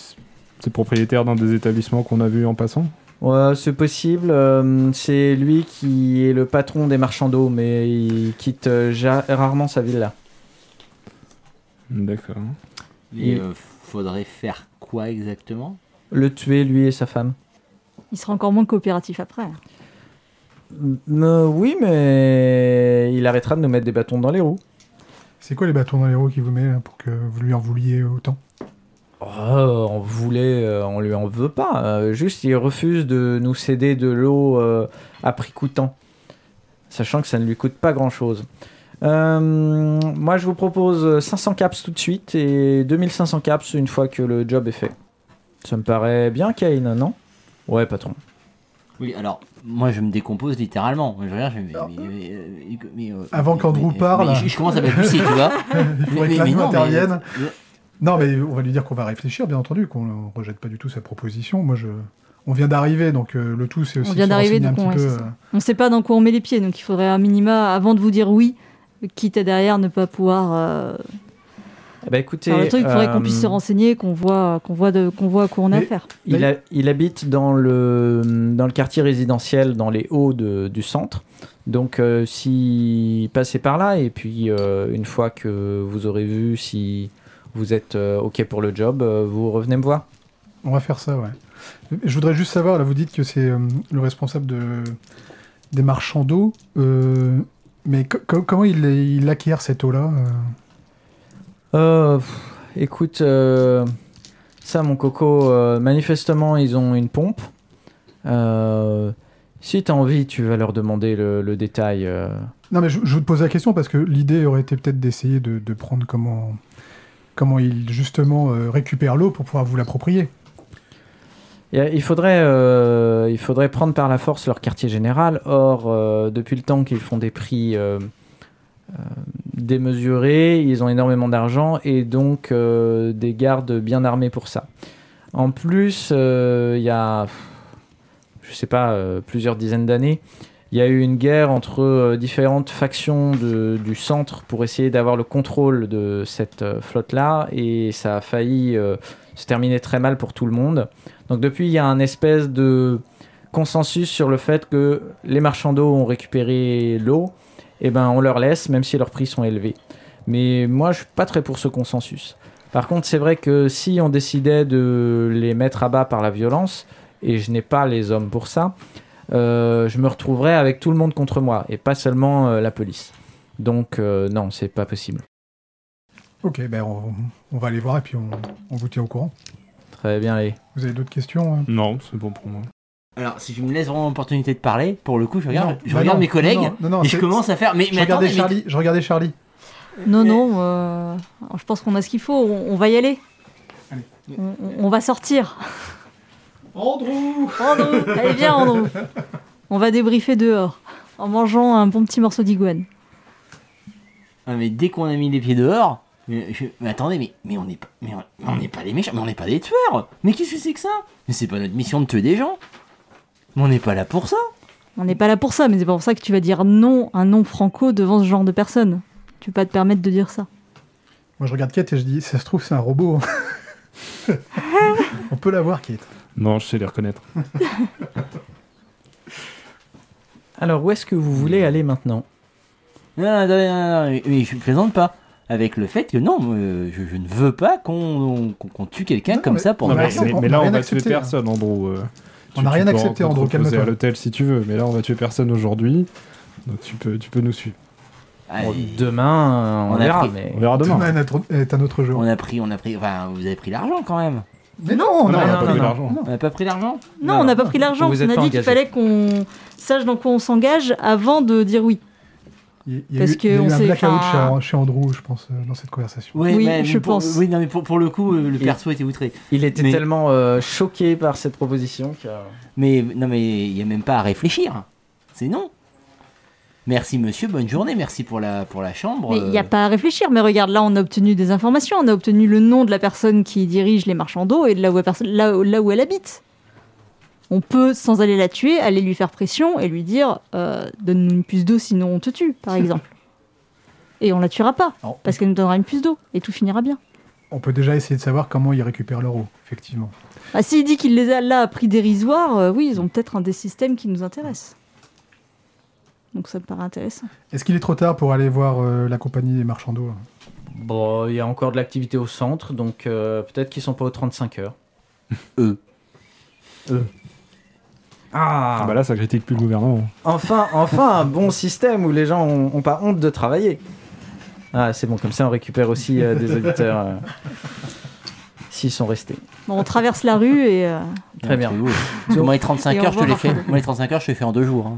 C'est propriétaire d'un des établissements qu'on a vu en passant Ouais, c'est possible. euh, c'est lui qui est le patron des marchands d'eau, mais il quitte euh, ja- rarement sa ville là. D'accord. il- euh, faudrait faire quoi exactement? Le tuer, lui et sa femme. Il sera encore moins coopératif après. Euh, oui, mais il arrêtera de nous mettre des bâtons dans les roues. C'est quoi les bâtons dans les roues qu'il vous met là, pour que vous lui en vouliez autant? Oh, on voulait, euh, on lui en veut pas. euh, juste, il refuse de nous céder de l'eau euh, à prix coûtant, sachant que ça ne lui coûte pas grand-chose. Euh, moi, je vous propose 500 caps tout de suite et 2500 caps une fois que le job est fait. Ça me paraît bien, Kane, non? Ouais, patron. Oui, alors, moi je me décompose littéralement. Je regarde, je me Alors, mais, mais, euh, mais, euh, Avant qu'Andrew parle. mais Je, je commence à m'abuser, tu vois. Il faudrait que non, mais- intervienne. mais- Non, mais on va lui dire qu'on va réfléchir, bien entendu, qu'on ne rejette pas du tout sa proposition. Moi, je... on vient d'arriver, donc euh, le tout, c'est aussi vient se d'arriver, un donc, ouais, peu. euh, On ne sait pas dans quoi on met les pieds, donc il faudrait à minima, avant de vous dire oui, quitte à derrière ne pas pouvoir euh, Eh ben, écoutez, le truc, il faudrait qu'on euh, puisse se renseigner, qu'on voit, qu'on voit, de, qu'on voit à quoi on a affaire. Il, a- il habite dans le, dans le quartier résidentiel, dans les hauts de- du centre. Donc, euh, si passez par là, et puis euh, une fois que vous aurez vu si vous êtes euh, OK pour le job, euh, vous revenez me voir. On va faire ça, ouais. Je voudrais juste savoir, là, vous dites que c'est euh, le responsable de, des marchands d'eau, euh, mais co- co- comment il, il acquiert cette eau-là euh pff, écoute, euh, ça, mon coco, euh, manifestement, ils ont une pompe. Euh, si t'as envie, tu vas leur demander le, le détail. Non, mais je, je vous pose la question parce que l'idée aurait été peut-être d'essayer de, de prendre comment, comment il, justement, euh, récupère l'eau pour pouvoir vous l'approprier. Il faudrait, euh, il faudrait prendre par la force leur quartier général. Or, euh, depuis le temps qu'ils font des prix euh, démesurés, ils ont énormément d'argent et donc euh, des gardes bien armés pour ça. En plus, euh, il y a, je sais pas, euh, plusieurs dizaines d'années, il y a eu une guerre entre euh, différentes factions du centre pour essayer d'avoir le contrôle de cette euh, flotte-là et ça a failli euh, se terminer très mal pour tout le monde. Donc depuis, il y a un espèce de consensus sur le fait que les marchands d'eau ont récupéré l'eau, et ben on leur laisse, même si leurs prix sont élevés. Mais moi, je suis pas très pour ce consensus. Par contre, c'est vrai que si on décidait de les mettre à bas par la violence, et je n'ai pas les hommes pour ça, euh, je me retrouverais avec tout le monde contre moi, et pas seulement euh, la police. Donc euh, non, c'est pas possible. Ok, ben on, on va aller voir et puis on, on vous tient au courant. Très bien, allez. Vous avez d'autres questions hein? Non, c'est bon pour moi. Alors, si tu me laisses vraiment l'opportunité de parler, pour le coup, je regarde, Non, je bah regarde non, mes collègues non, non, non, et je commence à faire. Mais, Je mais regardais, attendez, mais- Charlie, je regardais Charlie. Non, Mais- non, euh, je pense qu'on a ce qu'il faut. On, on va y aller. Allez. On, va sortir. Andrew Andrew, allez viens Andrew. On va débriefer dehors en mangeant un bon petit morceau d'iguane. Ah, mais dès qu'on a mis les pieds dehors, mais, je- mais attendez, mais, mais on n'est pas, mais on mais on n'est pas des méchants, mais on n'est pas des tueurs. Mais qu'est-ce que c'est que ça? Mais c'est pas notre mission de tuer des gens. Mais on n'est pas là pour ça. On n'est pas là pour ça, mais c'est pas pour ça que tu vas dire non, un non franco devant ce genre de personne. Tu peux pas te permettre de dire ça. Moi, je regarde Kate et je dis, ça se trouve, c'est un robot. on peut l'avoir, Kate. Non, je sais les reconnaître. Alors, où est-ce que vous voulez aller maintenant? Non, non, non, non, non, mais- je plaisante pas. Avec le fait que non, euh, je, je ne veux pas qu'on qu'on- qu'on tue quelqu'un comme mais- ça pour Non, mais, mais là, a on va tuer hein. personne, Andrew. euh. On n'a rien accepté, en- reposer calme-toi. à l'hôtel si tu veux, mais là, on va tuer personne aujourd'hui. Donc tu peux, tu peux nous suivre. Bon, Demain, on, On a verra. pris. Mais... On verra demain. Demain est un autre- est un autre jour. on a pris, on a pris, enfin, vous avez pris l'argent quand même. Mais non, on n'a on pas pris l'argent. On n'a pas pris l'argent? Non, on n'a pas pris l'argent. Vous On êtes a dit qu'il fallait qu'on sache dans quoi on s'engage avant de dire oui. Il y a Parce eu, il y a que eu on un blackout chez, Andrew, je pense, euh, dans cette conversation. Oui, mais- je mais pour- pense. Oui, non, mais pour, pour le coup, euh, le perso était outré. Il était Mais- tellement euh, choqué par cette proposition que... Mais non, mais il n'y a même pas à réfléchir. C'est non. Merci monsieur, bonne journée, merci pour la, pour la chambre. Mais il n'y a pas à réfléchir. Mais regarde, là, on a obtenu des informations. On a obtenu le nom de la personne qui dirige les marchands d'eau et de où, là, où- là où elle habite. On peut, sans aller la tuer, aller lui faire pression et lui dire euh, Donne-nous une puce d'eau, sinon on te tue, par exemple. Et on la tuera pas, parce qu'elle nous donnera une puce d'eau et tout finira bien. On peut déjà essayer de savoir comment ils récupèrent leur eau, effectivement. Ah, s'il dit qu'il les a là à prix dérisoire, euh, oui, ils ont peut-être un des systèmes qui nous intéresse. Donc ça me paraît intéressant. Est-ce qu'il est trop tard pour aller voir euh, la compagnie des marchands d'eau Bon, il y a encore de l'activité au centre, donc euh, peut-être qu'ils sont pas aux 35 heures. Eux. Ah, Ah bah là, ça critique plus le gouvernement. Enfin, enfin un bon système où les gens ont, ont pas honte de travailler. Ah, c'est bon, comme ça on récupère aussi euh, des auditeurs euh, s'ils sont restés. Bon, on traverse la rue et... euh, Très bien. Parce que moi, les 35 Et heures, je te les fais. Moi, les 35 heures, je te les fais en deux jours. hein.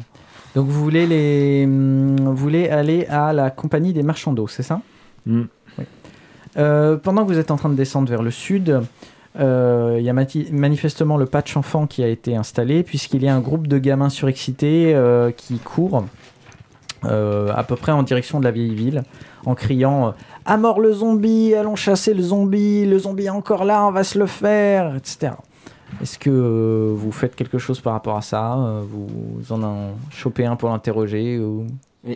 Donc vous voulez les, hum, vous voulez aller à la compagnie des marchands d'eau, c'est ça? Oui. Euh, pendant que vous êtes en train de descendre vers le sud, euh, il y a manifestement le patch enfant qui a été installé puisqu'il y a un groupe de gamins surexcités euh, qui courent euh, à peu près en direction de la vieille ville en criant à mort le zombie, allons chasser le zombie, le zombie est encore là, on va se le faire, etc. Est-ce que vous faites quelque chose par rapport à ça? Vous en en chopez un pour l'interroger ou...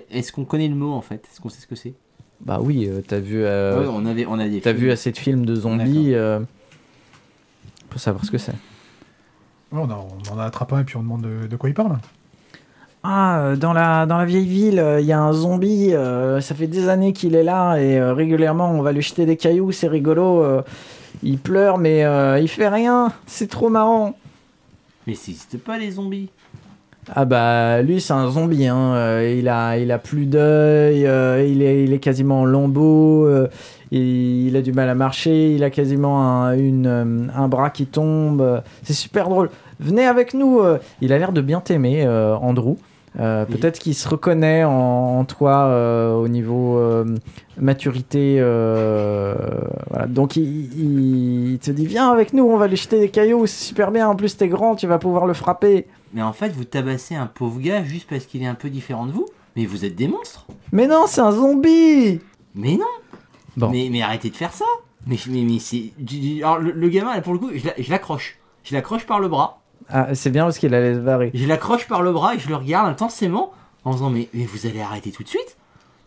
Est-ce qu'on connaît le mot en fait? Est-ce qu'on sait ce que c'est? Bah oui, t'as vu, Ouais, on, avait, on a des. t'as films. vu assez de films de zombies pour savoir ce que c'est. Ouais, on, en- on en attrape un et puis on demande de, de quoi il parle. Ah, euh, dans la, dans la vieille ville, euh, il y a un zombie, euh, ça fait des années qu'il est là et euh, régulièrement on va lui jeter des cailloux, c'est rigolo. euh, il pleure mais euh, il fait rien, c'est trop marrant. Mais ça n'existe pas les zombies? Ah bah lui c'est un zombie, hein. Euh, il, a, il a plus d'œil, euh, il, est, il est quasiment en lambeaux, euh, il, il a du mal à marcher, il a quasiment un, une, euh, un bras qui tombe. C'est super drôle. Venez avec nous. euh. Il a l'air de bien t'aimer, euh, Andrew. Euh, Oui. Peut-être qu'il se reconnaît en, en toi euh, au niveau euh, maturité. voilà. Donc il, il- il te dit viens avec nous, on va lui jeter des cailloux, c'est super bien. En plus t'es grand, tu vas pouvoir le frapper. Mais en fait, vous tabassez un pauvre gars juste parce qu'il est un peu différent de vous. Mais vous êtes des monstres. Mais non, c'est un zombie Mais non. Bon. Mais, mais arrêtez de faire ça. Mais, mais, mais c'est. Alors, le, le gamin, là, pour le coup, je l'a- je l'accroche. Je l'accroche par le bras. Ah, c'est bien parce qu'il allait se barrer. Je l'accroche par le bras et je le regarde intensément en disant mais, mais vous allez arrêter tout de suite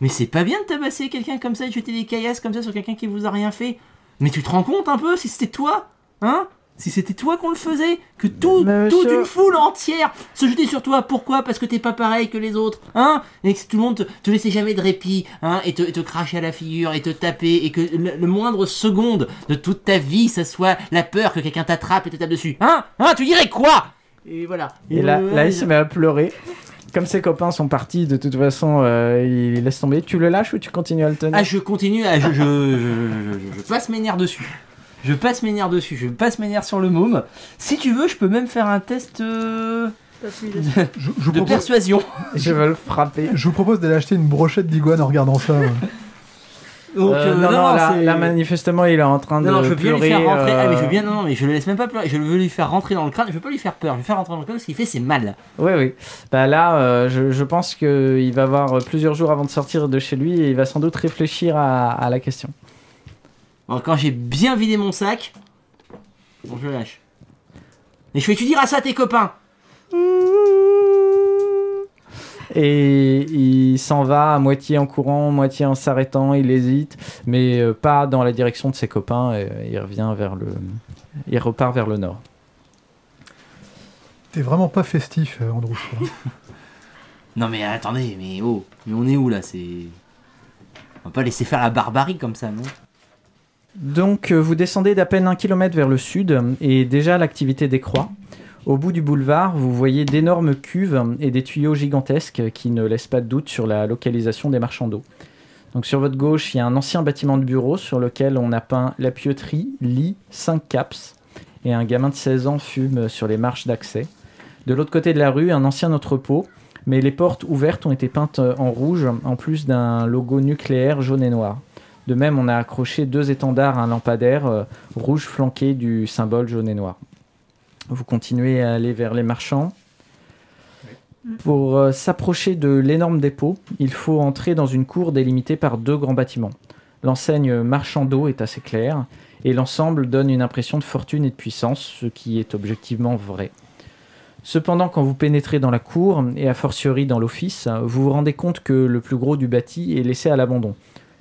Mais c'est pas bien de tabasser quelqu'un comme ça, de jeter des caillasses comme ça sur quelqu'un qui vous a rien fait. Mais tu te rends compte un peu si c'était toi Hein? Si c'était toi qu'on le faisait Que tout, toute une foule entière se jetait sur toi. Pourquoi Parce que t'es pas pareil que les autres. Hein Et que tout le monde te, te laissait jamais de répit. Hein Et te, te cracher à la figure et te taper. Et que le, le moindre seconde de toute ta vie, ça soit la peur que quelqu'un t'attrape et te tape dessus. Hein Hein Tu dirais quoi Et voilà. Et là, euh, là, il se met à pleurer. Comme ses copains sont partis, de toute façon, euh, il laisse tomber. Tu le lâches ou tu continues à le tenir Ah, je continue, à, je, je, je, je- je passe mes nerfs dessus. Je passe mes nerfs dessus, je passe mes nerfs sur le môme. Si tu veux, je peux même faire un test euh, Je, je vous de propose, persuasion. Je veux le frapper. je vous propose d'aller acheter une brochette d'iguane en regardant ça. ouais. Donc, Euh, euh, non, non, là, c'est- là, manifestement, il est en train Non, de non, je veux bien lui pleurer. faire rentrer. Ah, mais je veux bien, non, non, mais je le laisse même pas pleurer. Je veux lui faire rentrer dans le crâne. Je veux pas lui faire peur. Je veux faire rentrer dans le crâne. Ce qu'il fait, c'est mal. Oui, oui. Bah là, euh, je, je pense qu'il va avoir plusieurs jours avant de sortir de chez lui et il va sans doute réfléchir à, à la question. Alors, quand j'ai bien vidé mon sac, bon, je le lâche. Et je fais, tu diras ça à tes copains. Et il s'en va à moitié en courant, moitié en s'arrêtant, il hésite, mais euh, pas dans la direction de ses copains. et, euh, il revient vers le, il repart vers le nord. T'es vraiment pas festif, euh, Andrew. trouve. Non, mais attendez, mais oh, mais on est où là C'est. On va pas laisser faire la barbarie comme ça, non? Donc euh, vous descendez d'à peine un kilomètre vers le sud et déjà l'activité décroît. Au bout du boulevard, vous voyez d'énormes cuves et des tuyaux gigantesques qui ne laissent pas de doute sur la localisation des marchands d'eau. Donc sur votre gauche, il y a un ancien bâtiment de bureau sur lequel on a peint la pieuterie, lit, 5 caps et un gamin de 16 ans fume sur les marches d'accès. De l'autre côté de la rue, un ancien entrepôt, mais les portes ouvertes ont été peintes en rouge en plus d'un logo nucléaire jaune et noir. De même, on a accroché deux étendards à un lampadaire euh, rouge flanqué du symbole jaune et noir. Vous continuez à aller vers les marchands. Pour euh, s'approcher de l'énorme dépôt, il faut entrer dans une cour délimitée par deux grands bâtiments. L'enseigne marchand d'eau est assez claire et l'ensemble donne une impression de fortune et de puissance, ce qui est objectivement vrai. Cependant, quand vous pénétrez dans la cour, et a fortiori dans l'office, vous vous rendez compte que le plus gros du bâti est laissé à l'abandon.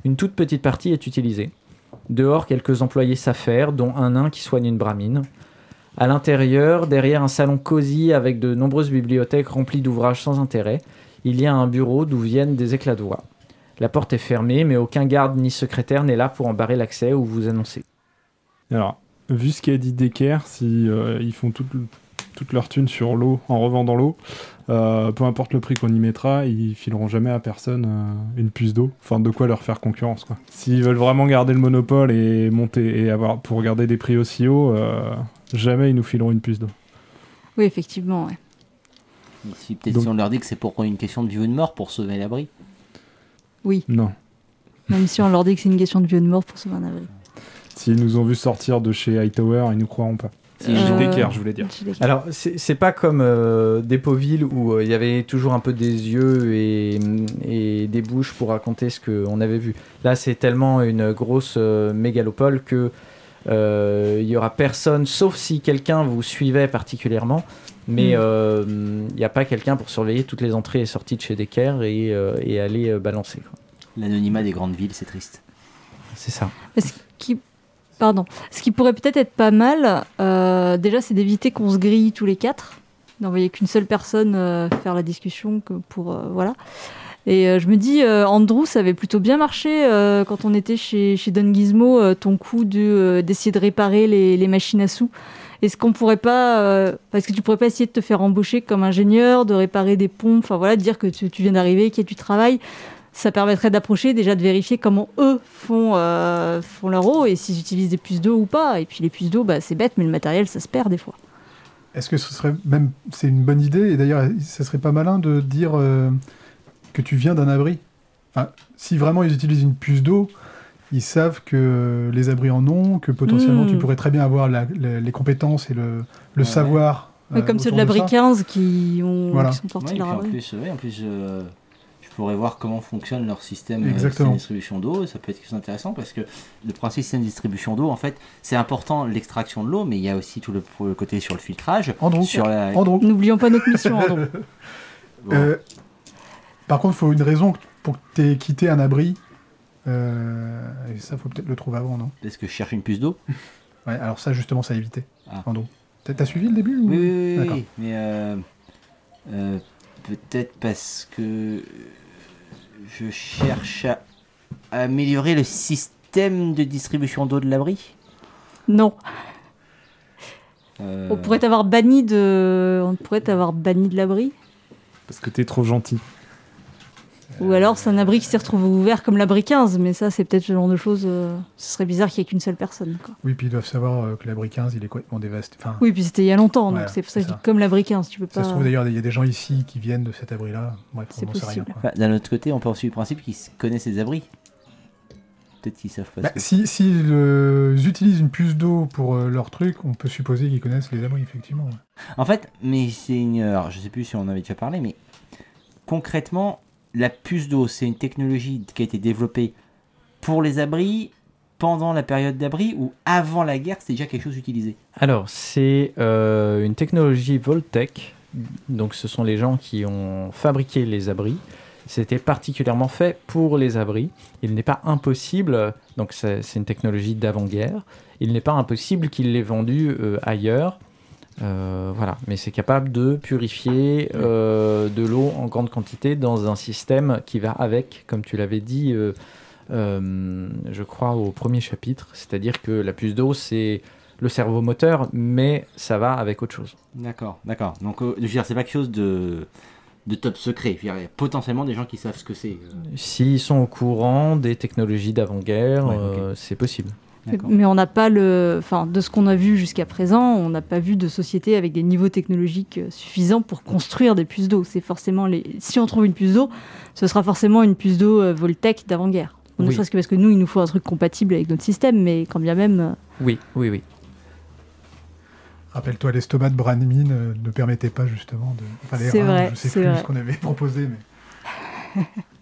Une toute petite partie est utilisée. Dehors, quelques employés s'affairent, dont un nain qui soigne une bramine. À l'intérieur, derrière un salon cosy avec de nombreuses bibliothèques remplies d'ouvrages sans intérêt, il y a un bureau d'où viennent des éclats de voix. La porte est fermée, mais aucun garde ni secrétaire n'est là pour en barrer l'accès ou vous annoncer. Alors, vu ce qu'a dit Decker, si euh, font toute, toute leur thune sur l'eau, en revendant l'eau, euh, peu importe le prix qu'on y mettra, ils fileront jamais à personne euh, une puce d'eau. Enfin, de quoi leur faire concurrence, quoi. S'ils veulent vraiment garder le monopole et monter et avoir pour garder des prix aussi hauts, euh, jamais ils nous fileront une puce d'eau. Oui, effectivement. ouais. Si peut-être si on leur dit que c'est pour une question de vie ou de mort pour sauver l'abri. Non. Même si on leur dit que c'est une question de vie ou de mort pour sauver un abri. S'ils nous ont vu sortir de chez Hightower, ils nous croiront pas. Si Euh, Decker, je voulais dire. Alors, c'est c'est pas comme euh, Dépoville où euh, il y avait toujours un peu des yeux et, et des bouches pour raconter ce qu'on avait vu. Là, c'est tellement une grosse euh, mégalopole que euh, il y aura personne, sauf si quelqu'un vous suivait particulièrement. Mais Mm. euh, il n'y a pas quelqu'un pour surveiller toutes les entrées et sorties de chez Decker et, euh, et aller euh, balancer. L'anonymat des grandes villes, c'est triste. C'est ça. Ce qui... Pardon. Ce qui pourrait peut-être être pas mal, euh, déjà, c'est d'éviter qu'on se grille tous les quatre, d'envoyer qu'une seule personne euh, faire la discussion pour euh, voilà. Et je me dis, Andrew, ça avait plutôt bien marché quand on était chez, chez Don Gizmo, ton coup de, d'essayer de réparer les, les machines à sous Est-ce qu'on pourrait pas, parce que tu pourrais pas essayer de te faire embaucher comme ingénieur, de réparer des pompes, enfin voilà, de dire que tu, tu viens d'arriver, qu'il y a du travail. Ça permettrait d'approcher, déjà de vérifier comment eux font, euh, font leur eau et s'ils utilisent des puces d'eau ou pas. Et puis les puces d'eau, bah, c'est bête, mais le matériel, ça se perd des fois. Est-ce que ce serait même. C'est une bonne idée, et d'ailleurs, ce serait pas malin de dire euh, que tu viens d'un abri? Enfin, Si vraiment ils utilisent une puce d'eau, ils savent que les abris en ont, que potentiellement Hmm. tu pourrais très bien avoir la- la- les compétences et le, le Ouais. savoir. Ouais, euh, comme ceux de l'abri ça. 15 qui, ont, Voilà. qui sont sortis Ouais, en plus, ouais, en plus euh, pourrais voir comment fonctionne leur système euh, Exactement. de distribution d'eau. Ça peut être quelque chose d'intéressant parce que le principe système de distribution d'eau, en fait, c'est important l'extraction de l'eau, mais il y a aussi tout le, le côté sur le filtrage. La... N'oublions pas notre mission, Andrew. Bon, euh, par contre, il faut une raison pour que tu aies quitté un abri. Euh, et ça, faut peut-être le trouver avant, non? Est-ce que je cherche une puce d'eau Ouais, alors ça, justement, ça à éviter. Ah. Andrew. T'as- T'as suivi le début ou- Oui, oui, oui, mais euh, euh, peut-être parce que je cherche à améliorer le système de distribution d'eau de l'abri. Non. Euh, On pourrait t'avoir banni de, on pourrait t'avoir banni de l'abri. Parce que t'es trop gentil. Ou alors c'est un abri qui s'est retrouvé ouvert comme l'abri 15, mais ça c'est peut-être ce genre de choses. euh, ce serait bizarre qu'il n'y ait qu'une seule personne. Quoi. Oui, puis ils doivent savoir euh, que l'abri 15, il est complètement dévasté. Enfin, Oui, puis c'était il y a longtemps, donc Ouais, c'est pour ça que je dis ça. comme l'abri 15, tu peux ça pas. se trouve d'ailleurs, il y a des gens ici qui viennent de cet abri-là. Bref, C'est on sait rien. Enfin, D'un autre côté, on peut aussi le principe qu'ils connaissent les abris. Peut-être qu'ils savent pas. Bah, que- si S'ils utilisent une puce d'eau pour euh, leur truc, on peut supposer qu'ils connaissent les abris, effectivement. ouais. En fait, mais c'est une. Alors, je sais plus si on en avait déjà parlé, mais concrètement, la puce d'eau, c'est une technologie qui a été développée pour les abris pendant la période d'abri ou avant la guerre, c'était déjà quelque chose utilisé. Alors, c'est euh, une technologie Voltec. Donc, ce sont les gens qui ont fabriqué les abris. C'était particulièrement fait pour les abris. Il n'est pas impossible, donc c'est c'est une technologie d'avant-guerre, il n'est pas impossible qu'il l'ait vendue euh, ailleurs. Euh, voilà, mais c'est capable de purifier euh, de l'eau en grande quantité dans un système qui va avec, comme tu l'avais dit, euh, je crois, au premier chapitre. C'est-à-dire que la puce d'eau, c'est le cerveau moteur, mais ça va avec autre chose. D'accord, d'accord. Donc, je veux dire, c'est pas quelque chose de, de top secret. Il y a potentiellement des gens qui savent ce que c'est. S'ils sont au courant des technologies d'avant-guerre, Ouais, c'est possible. Mais on n'a pas le, enfin, de ce qu'on a vu jusqu'à présent, on n'a pas vu de société avec des niveaux technologiques euh, suffisants pour construire des puces d'eau. C'est forcément les, si on trouve une puce d'eau, ce sera forcément une puce d'eau euh, Voltec d'avant-guerre. Ne Oui. serait-ce que parce que nous, il nous faut un truc compatible avec notre système, mais quand bien même, euh, Oui, oui, oui. Rappelle-toi, l'estomac de Branmin euh, ne permettait pas justement de. Enfin, C'est vrai, je sais plus vrai. ce qu'on avait proposé, mais.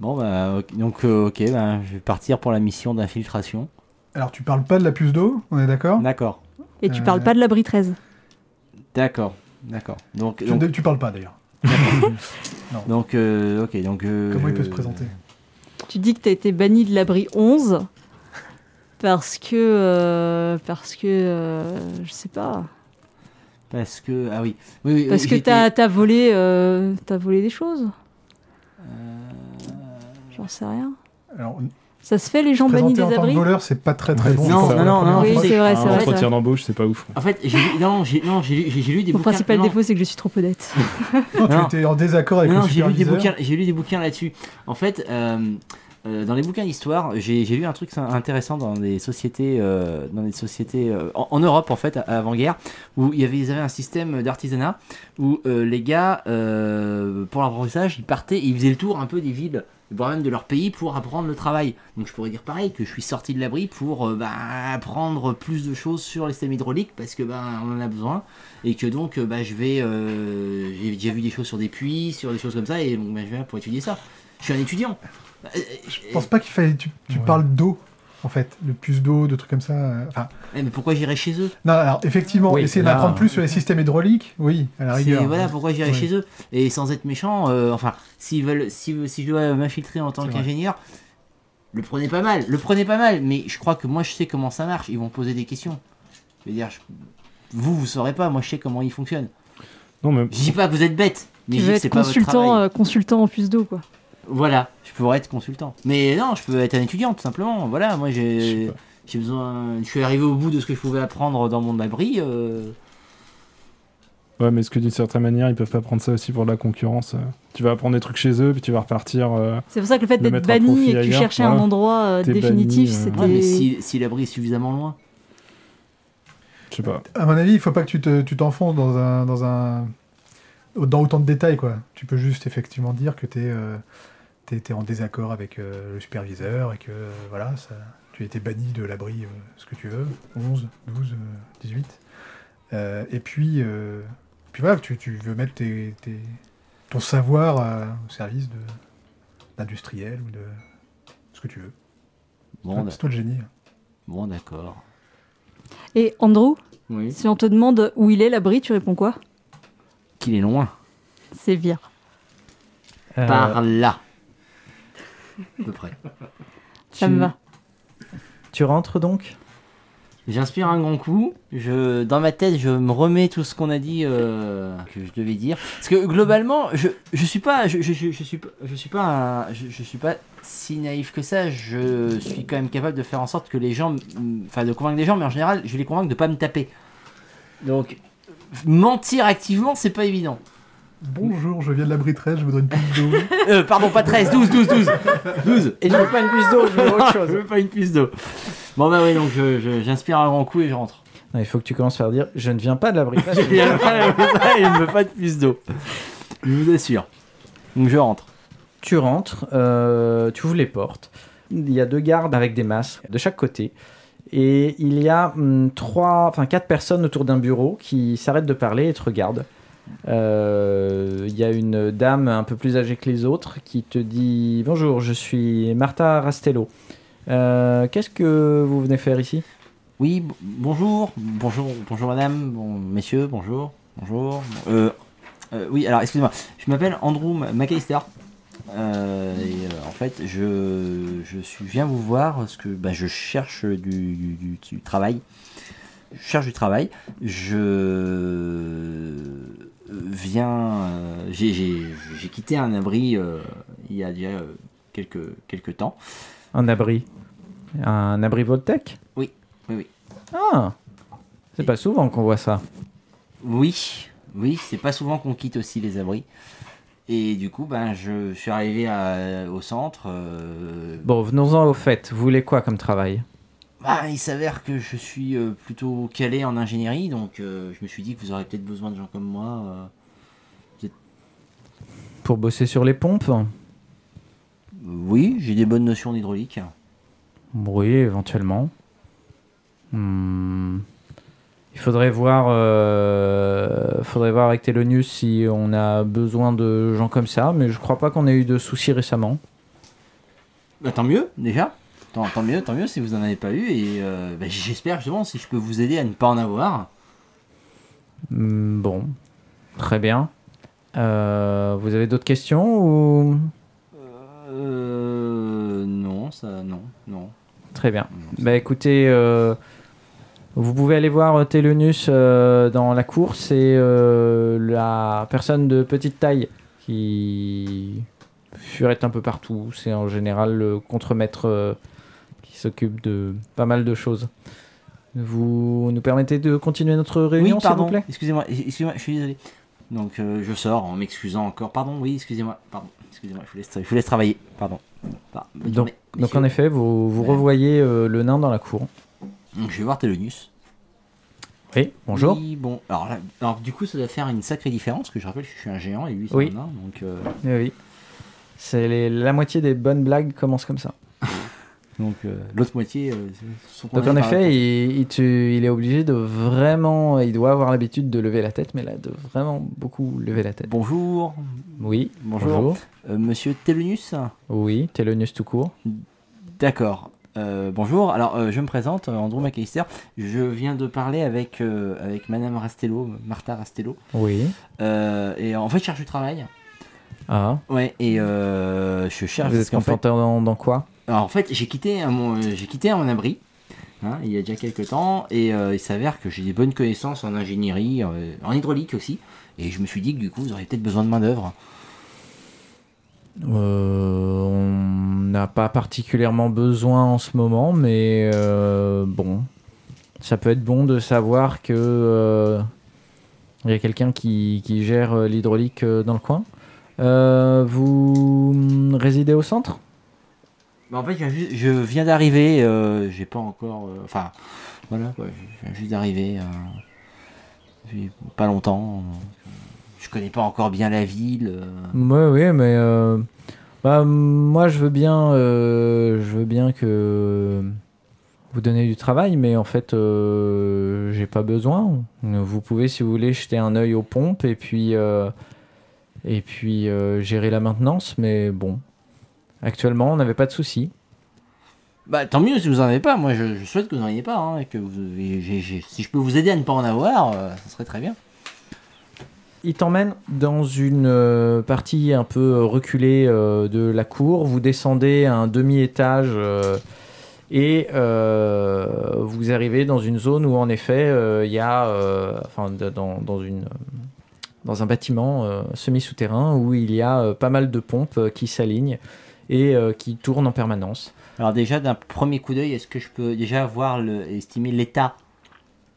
Bon, bah, ok, donc, euh, ok, bah, je vais partir pour la mission d'infiltration. Alors, tu parles pas de la puce d'eau, on est d'accord? D'accord, et tu Euh, parles pas de l'abri 13. d'accord, d'accord. Donc, tu, donc, tu parles pas d'ailleurs. donc, euh, ok, donc. euh, Comment il peut je- se présenter? Tu dis que tu as été banni de l'abri 11 parce que, euh, parce que, euh, je sais pas, Parce que, ah oui, oui, oui, parce euh, que t'as as volé, euh, t'as volé des choses. J'en sais rien. Alors, Ça se fait les gens bannis des en tant que abris voleur, c'est pas très très bon. Non, non, non, Oui, c'est vrai, c'est vrai. entretien d'embauche, c'est pas ouf. En fait, j'ai lu- non, j'ai non, j'ai lu, des Mon principal défaut, c'est que je suis trop honnête. Non, tu étais en désaccord avec non, le non, j'ai lu des bouquins, j'ai lu des bouquins là-dessus. En fait, euh, euh, dans les bouquins d'histoire, j'ai lu un truc intéressant dans des sociétés, euh, dans des sociétés euh, en, en Europe en fait, avant-guerre, où il y avait, ils avaient un système d'artisanat où euh, les gars, euh, pour l'apprentissage, ils partaient, et ils faisaient le tour un peu des villes, voire même de leur pays, pour apprendre le travail. Donc je pourrais dire pareil que je suis sorti de l'abri pour euh, bah, apprendre plus de choses sur les systèmes hydrauliques parce que bah, on en a besoin et que donc euh, bah, je vais, euh, j'ai déjà vu des choses sur des puits, sur des choses comme ça, et donc bah, je viens pour étudier ça. Je suis un étudiant. Je pense pas qu'il fallait. Tu, tu Ouais. parles d'eau, en fait, de puce d'eau, de trucs comme ça. euh, Enfin, eh, mais pourquoi j'irais chez eux? Non, alors effectivement, Oui, essayer d'apprendre plus sur les systèmes hydrauliques, oui, à la rigueur. Voilà pourquoi j'irais Ouais. chez eux? Et sans être méchant, euh, enfin, s'ils veulent, si, si je dois m'infiltrer en tant qu'ingénieur, le prenez pas mal, le prenez pas mal, mais je crois que moi je sais comment ça marche, ils vont poser des questions. Je veux dire, je- vous, vous saurez pas, moi je sais comment ils fonctionnent. Non, mais Je dis pas que vous êtes bête, mais Tu je veux dis que être c'est pas votre consultant, travail. euh, consultant en puce d'eau, quoi. Voilà, je pourrais être consultant. Mais non, je peux être un étudiant tout simplement. Voilà, moi j'ai. j'ai besoin. Je suis arrivé au bout de ce que je pouvais apprendre dans mon abri. euh, Ouais, mais est-ce que d'une certaine manière, ils peuvent pas prendre ça aussi pour de la concurrence euh? Tu vas apprendre des trucs chez eux, puis tu vas repartir. euh, C'est pour ça que le fait d'être banni et que tu cherchais un voilà. endroit euh, définitif, banni, c'était. Ouais, mais si, si l'abri est suffisamment loin. Je sais pas. À mon avis, il faut pas que tu te- tu t'enfonces dans un, dans un dans autant de détails quoi. Tu peux juste effectivement dire que tu es, en désaccord avec euh, le superviseur et que euh, voilà, ça, tu as été banni de l'abri, euh, ce que tu veux, 11, 12, euh, 18. Euh, et puis, euh, puis voilà, tu, tu veux mettre tes, tes- ton savoir euh, au service de d'industriel ou de ce que tu veux. Bon, c'est toi le génie. bon d'accord. Et Andrew, Oui. si on te demande où il est l'abri, tu réponds quoi? Qu'il est loin. C'est bien. Euh, Par là. À peu près. Ça tu- me va. Tu rentres donc J'inspire un grand coup. Je, dans ma tête, je me remets tout ce qu'on a dit euh, que je devais dire. Parce que globalement, je, je suis pas, je, je, je, je suis pas, je suis pas, un- je, je suis pas si naïf que ça. Je suis quand même capable de faire en sorte que les gens, enfin de convaincre les gens, mais en général, je les convainc de pas me taper. Donc mentir activement, c'est pas évident. Bonjour, je viens de l'abri 13, je voudrais une pinte d'eau. Euh, pardon, pas 13, 12, 12, 12, 12. Et je veux pas une puce d'eau, je veux autre chose. je veux pas une puce d'eau. Bon bah oui, donc je- je- j'inspire un grand coup et je rentre. Non, il faut que tu commences par dire Je ne viens pas de l'abri. Il y a pas- il ne veut pas de puce d'eau. Je vous assure. Donc je rentre. tu rentres, euh, tu ouvres les portes. Il y a deux gardes avec des masques de chaque côté. Et il y a hum, trois, enfin quatre personnes autour d'un bureau qui s'arrêtent de parler et te regardent. Euh, Il y a une dame un peu plus âgée que les autres qui te dit Bonjour, je suis Martha Rastello. Euh, Qu'est-ce que vous venez faire ici? Oui, bonjour, bonjour, bonjour madame, bon, messieurs, bonjour, bonjour. Euh, oui, alors excusez-moi, je m'appelle Andrew McAllister. En fait, je, je suis, viens vous voir parce que bah, je cherche du- du travail. Je cherche du travail. Je viens. euh, j'ai- quitté un abri euh, il y a déjà euh, quelques, quelques temps. Un abri. Un abri Voltec? Oui, oui, oui. Ah C'est pas souvent qu'on voit ça. Oui, oui, c'est pas souvent qu'on quitte aussi les abris. Et du coup, ben, je suis arrivé à- au centre. euh, Bon, venons-en au fait. Vous voulez quoi comme travail? Bah, il s'avère que je suis euh, plutôt calé en ingénierie, donc euh, je me suis dit que vous aurez peut-être besoin de gens comme moi. euh. Pour bosser sur les pompes Oui, j'ai des bonnes notions d'hydraulique. Oui, éventuellement. Hmm. Il faudrait voir, euh, faudrait voir avec Telonius si on a besoin de gens comme ça, mais je crois pas qu'on ait eu de soucis récemment. Bah, tant mieux, déjà. Tant, tant mieux, tant mieux si vous en avez pas eu. Et euh, bah, j'espère justement si je peux vous aider à ne pas en avoir. Hmm, bon, très bien. Euh, vous avez d'autres questions ou? Euh. Non, ça. Non, non. Très bien. non, Bah écoutez, euh, vous pouvez aller voir Telonius dans la cour. C'est la personne de petite taille qui furette un peu partout. C'est en général le contremaître s'occupe de pas mal de choses. Vous nous permettez de continuer notre réunion, oui, s'il vous plaît? Excusez-moi, excusez-moi, je suis désolé. Donc euh, je sors en m'excusant encore. Pardon, oui, excusez-moi. Pardon, excusez-moi, je vous laisse, je vous laisse travailler. Pardon. Donc, journée, donc messieurs. en effet, vous, vous revoyez euh, le nain dans la cour. Donc, je vais voir Telonius. Oui, bonjour. Oui, bon. Alors, là, alors du coup, ça doit faire une sacrée différence, parce que je rappelle que je suis un géant et lui, c'est Oui. un nain. Donc, euh, Oui, oui. C'est la moitié des bonnes blagues commencent comme ça. donc euh, l'autre moitié euh, sont Donc en effet, il, il te- il est obligé de vraiment, il doit avoir l'habitude de lever la tête, mais là, de vraiment beaucoup lever la tête. Bonjour, Oui, Bonjour. euh, monsieur Telonius. Oui, Telonius tout court. D'accord. Bonjour, alors je me présente, Andrew McAllister. Je viens de parler avec, avec Madame Rastello, Martha Rastello. Oui. Et en fait, je cherche du travail. Ah, Ouais, et je cherche vous êtes fait, dans, dans quoi? Alors, en fait, j'ai quitté mon, euh, quitté mon abri. hein, il y a déjà quelques temps, et euh, il s'avère que j'ai des bonnes connaissances en ingénierie, euh, en hydraulique aussi, et je me suis dit que du coup vous auriez peut-être besoin de main d'œuvre. Euh, On n'a pas particulièrement besoin en ce moment, mais bon, ça peut être bon de savoir que il y a quelqu'un qui, qui gère l'hydraulique dans le coin. Vous hum, résidez au centre? En fait, je viens d'arriver, euh, j'ai pas encore. euh, Enfin, voilà, quoi, je viens juste d'arriver. euh, pas longtemps. Je connais pas encore bien la ville. euh. Oui, mais bah, moi je veux bien, je veux bien que vous donnez du travail, mais en fait, j'ai pas besoin. Vous pouvez, si vous voulez, jeter un œil aux pompes et puis et puis gérer la maintenance, mais bon, actuellement, on n'avait pas de soucis. Bah, tant mieux si vous en avez pas. Moi, je, je souhaite que vous en ayez pas. hein, et que vous, et j'ai- j'ai- si je peux vous aider à ne pas en avoir, euh, ça serait très bien. Il t'emmène dans une euh, partie un peu reculée euh, de la cour. Vous descendez à un demi-étage euh, et euh, vous arrivez dans une zone où en effet euh, il y a, euh, enfin dans, dans une dans un bâtiment euh, semi-souterrain où il y a euh, pas mal de pompes euh, qui s'alignent et euh, qui tournent en permanence. Alors déjà, d'un premier coup d'œil, est-ce que je peux déjà voir le, estimer l'état,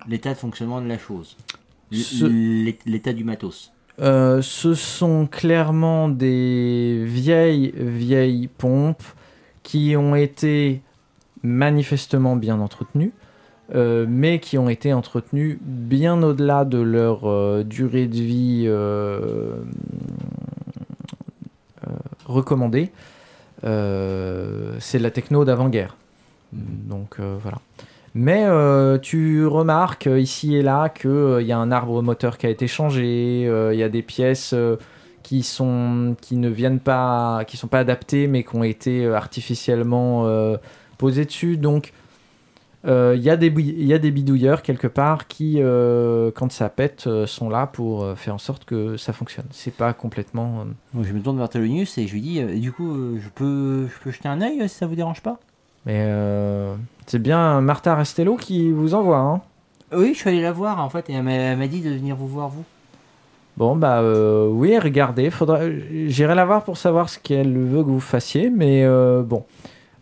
l'état de fonctionnement de la chose, l'état du matos? Euh, ce sont clairement des vieilles, vieilles pompes qui ont été manifestement bien entretenues, euh, mais qui ont été entretenues bien au-delà de leur euh, durée de vie euh, recommandée. Euh, C'est de la techno d'avant-guerre. Donc euh, voilà. Mais euh, tu remarques ici et là qu'il y a un arbre moteur qui a été changé, euh, il y a des pièces qui, sont, qui ne viennent pas, qui sont pas adaptées mais qui ont été artificiellement posées dessus. Donc euh, il y, a des bouille- il y a des bidouilleurs quelque part qui, euh, quand ça pète, euh, sont là pour euh, faire en sorte que ça fonctionne. C'est pas complètement. euh, Donc je me tourne vers Thelonius et je lui dis, euh, du coup, euh, je peux, je peux jeter un œil euh, si ça vous dérange pas? Mais euh, c'est bien Martha Rastello qui vous envoie. Hein Oui, je suis allé la voir en fait et elle m'a dit de venir vous voir vous. Bon, bah euh, oui, regardez. Faudra... J'irai la voir pour savoir ce qu'elle veut que vous fassiez. Mais euh, bon,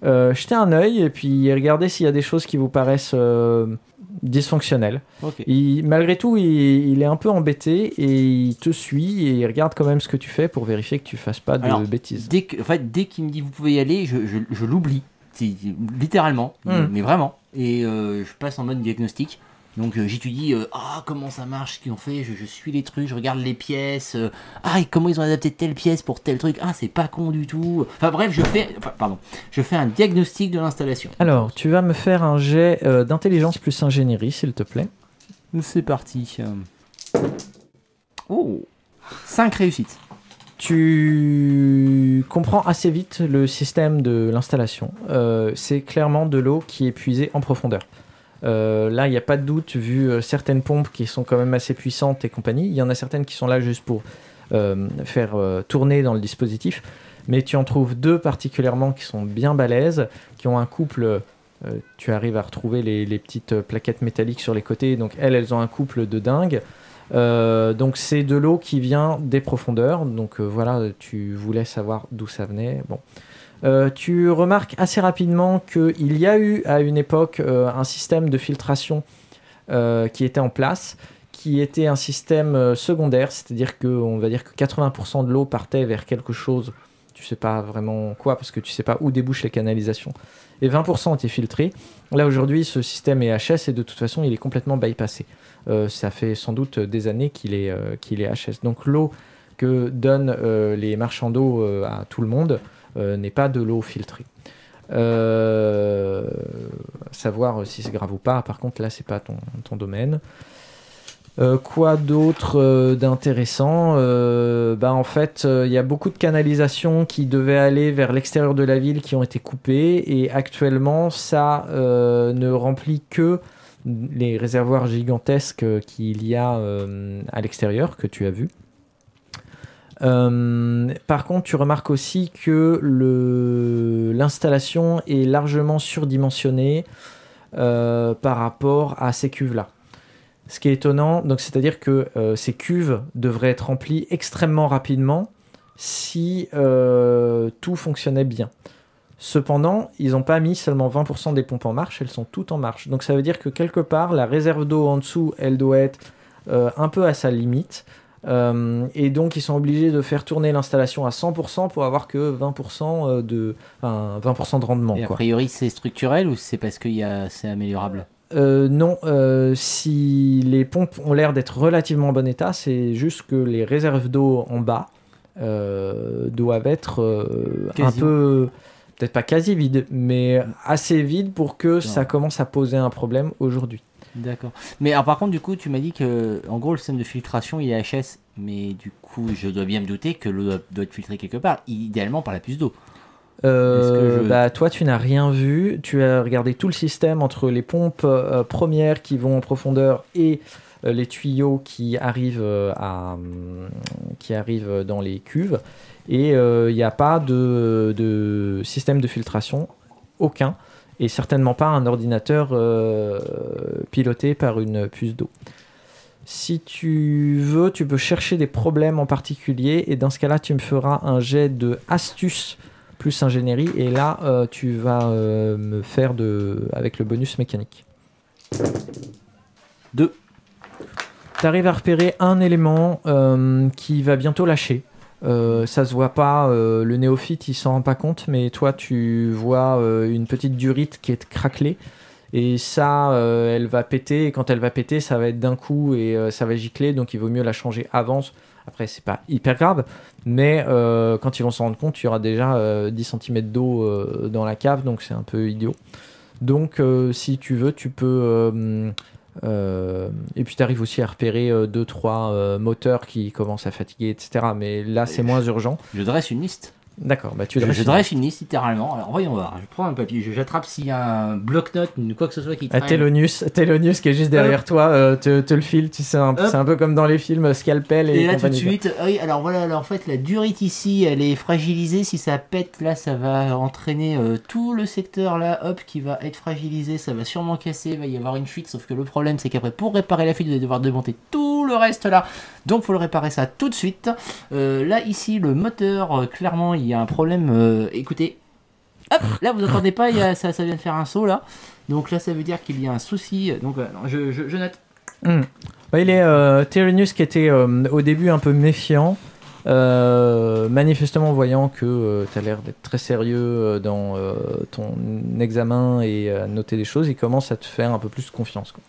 Euh, jetez un œil et puis regardez s'il y a des choses qui vous paraissent euh, dysfonctionnelles. Il- malgré tout, il, il est un peu embêté et il te suit et il regarde quand même ce que tu fais pour vérifier que tu fasses pas de Alors, bêtises. Dès que, en fait, dès qu'il me dit vous pouvez y aller, je, je, je l'oublie, littéralement, Hmm. mais vraiment. Et euh, je passe en mode diagnostic. Donc euh, j'étudie euh, ah comment ça marche, ce qu'ils ont fait, je, je suis les trucs, je regarde les pièces, euh, ah et comment ils ont adapté telle pièce pour tel truc, ah c'est pas con du tout. Enfin bref, je fais, enfin, pardon, je fais un diagnostic de l'installation. Alors, tu vas me faire un jet euh, d'intelligence plus ingénierie, s'il te plaît. C'est parti. Oh, 5 réussites. Tu comprends assez vite le système de l'installation. Euh, c'est clairement de l'eau qui est puisée en profondeur. Euh, là, il n'y a pas de doute, vu euh, certaines pompes qui sont quand même assez puissantes et compagnie. Il y en a certaines qui sont là juste pour euh, faire tourner dans le dispositif. Mais tu en trouves deux particulièrement qui sont bien balèzes, qui ont un couple. tu arrives à retrouver les, petites plaquettes métalliques sur les côtés. Donc, elles, elles ont un couple de dingue. Donc c'est de l'eau qui vient des profondeurs. Donc voilà, tu voulais savoir d'où ça venait. Bon. Euh, tu remarques assez rapidement qu'il y a eu à une époque euh, un système de filtration euh, qui était en place, qui était un système secondaire, c'est-à-dire que on va dire que 80% de l'eau partait vers quelque chose, tu sais pas vraiment quoi, parce que tu sais pas où débouchent les canalisations, et 20% étaient filtrés. Là aujourd'hui, ce système est HS et de toute façon, il est complètement bypassé. Ça fait sans doute des années qu'il est, qu'il est HS. Donc l'eau que donnent les marchands d'eau à tout le monde n'est pas de l'eau filtrée. Euh, savoir si c'est grave ou pas, par contre là c'est pas ton, ton domaine. Euh, quoi d'autre euh, d'intéressant Euh, bah, En fait, euh, il y a beaucoup de canalisations qui devaient aller vers l'extérieur de la ville qui ont été coupées et actuellement ça euh, ne remplit que les réservoirs gigantesques euh, qu'il y a euh, à l'extérieur que tu as vu. Euh, par contre, tu remarques aussi que l'installation est largement surdimensionnée euh, par rapport à ces cuves-là. Ce qui est étonnant, donc c'est-à-dire que euh, ces cuves devraient être remplies extrêmement rapidement si tout fonctionnait bien. Cependant, ils n'ont pas mis seulement 20% des pompes en marche, elles sont toutes en marche. Donc ça veut dire que quelque part, la réserve d'eau en dessous, elle doit être un peu à sa limite. Euh, et donc ils sont obligés de faire tourner l'installation à 100% pour avoir que 20% euh, de, enfin, 20% de rendement. Et a priori, c'est structurel ou c'est parce que c'est améliorable? Euh, non, euh, si les pompes ont l'air d'être relativement en bon état, c'est juste que les réserves d'eau en bas doivent être un peu, peut-être pas quasi vides, mais assez vides pour que ça commence à poser un problème aujourd'hui. D'accord. Mais alors, par contre, du coup, tu m'as dit que, en gros, le système de filtration, il est HS. Mais du coup, je dois bien me douter que l'eau doit, être filtrée quelque part, idéalement par la puce d'eau. Euh, je- bah, toi, tu n'as rien vu. Tu as regardé tout le système entre les pompes euh, premières qui vont en profondeur et euh, les tuyaux qui arrivent, euh, à, hum, qui arrivent dans les cuves. Et il n'y a pas de, de système de filtration, aucun. Et certainement pas un ordinateur euh, piloté par une puce d'eau. Si tu veux, tu peux chercher des problèmes en particulier. Et dans ce cas-là, tu me feras un jet de astuce plus ingénierie. Et là, euh, tu vas euh, me faire de... avec le bonus mécanique. Deux. Tu arrives à repérer un élément qui va bientôt lâcher. Euh, ça se voit pas, euh, le néophyte il s'en rend pas compte, mais toi tu vois euh, une petite durite qui est craquelée. Et ça, elle va péter, quand elle va péter, ça va être d'un coup et ça va gicler, donc il vaut mieux la changer avant. Après, c'est pas hyper grave, mais quand ils vont s'en rendre compte, il y aura déjà euh, 10 cm d'eau dans la cave, donc c'est un peu idiot. Donc, si tu veux, tu peux. Euh, euh, et puis, tu arrives aussi à repérer 2-3 moteurs qui commencent à fatiguer, etc. Mais là, c'est moins urgent. Je dresse une liste. D'accord, bah tu Je, je dresse une liste littéralement. Alors voyons voir. Je prends un papier, je- j'attrape s'il y a un bloc-notes ou quoi que ce soit qui Ah, traîne. Thelonius, Thelonius qui est juste derrière toi, euh, te, te le file, tu sais, un- Hop. c'est un peu comme dans les films Scalpel et, Et là tout de compagnie, quoi. suite, oui, alors voilà, alors en fait la durite ici, elle est fragilisée. Si ça pète, là, ça va entraîner euh, tout le secteur là, hop, qui va être fragilisé. Ça va sûrement casser, il va y avoir une fuite. Sauf que le problème, c'est qu'après, pour réparer la fuite, vous allez devoir démonter tout le reste là. Donc, faut le réparer ça tout de suite. Euh, là, ici, le moteur, euh, clairement, il y a un problème. euh, écoutez, hop, là, vous entendez pas, il y a, ça, ça vient de faire un saut là. Donc là, ça veut dire qu'il y a un souci. Donc, euh, non, je, je, je note. Hmm. Bah, il est euh, Tyrannus qui était euh, au début un peu méfiant, manifestement voyant que tu as l'air d'être très sérieux dans ton examen et à noter des choses, il commence à te faire un peu plus confiance. quoi.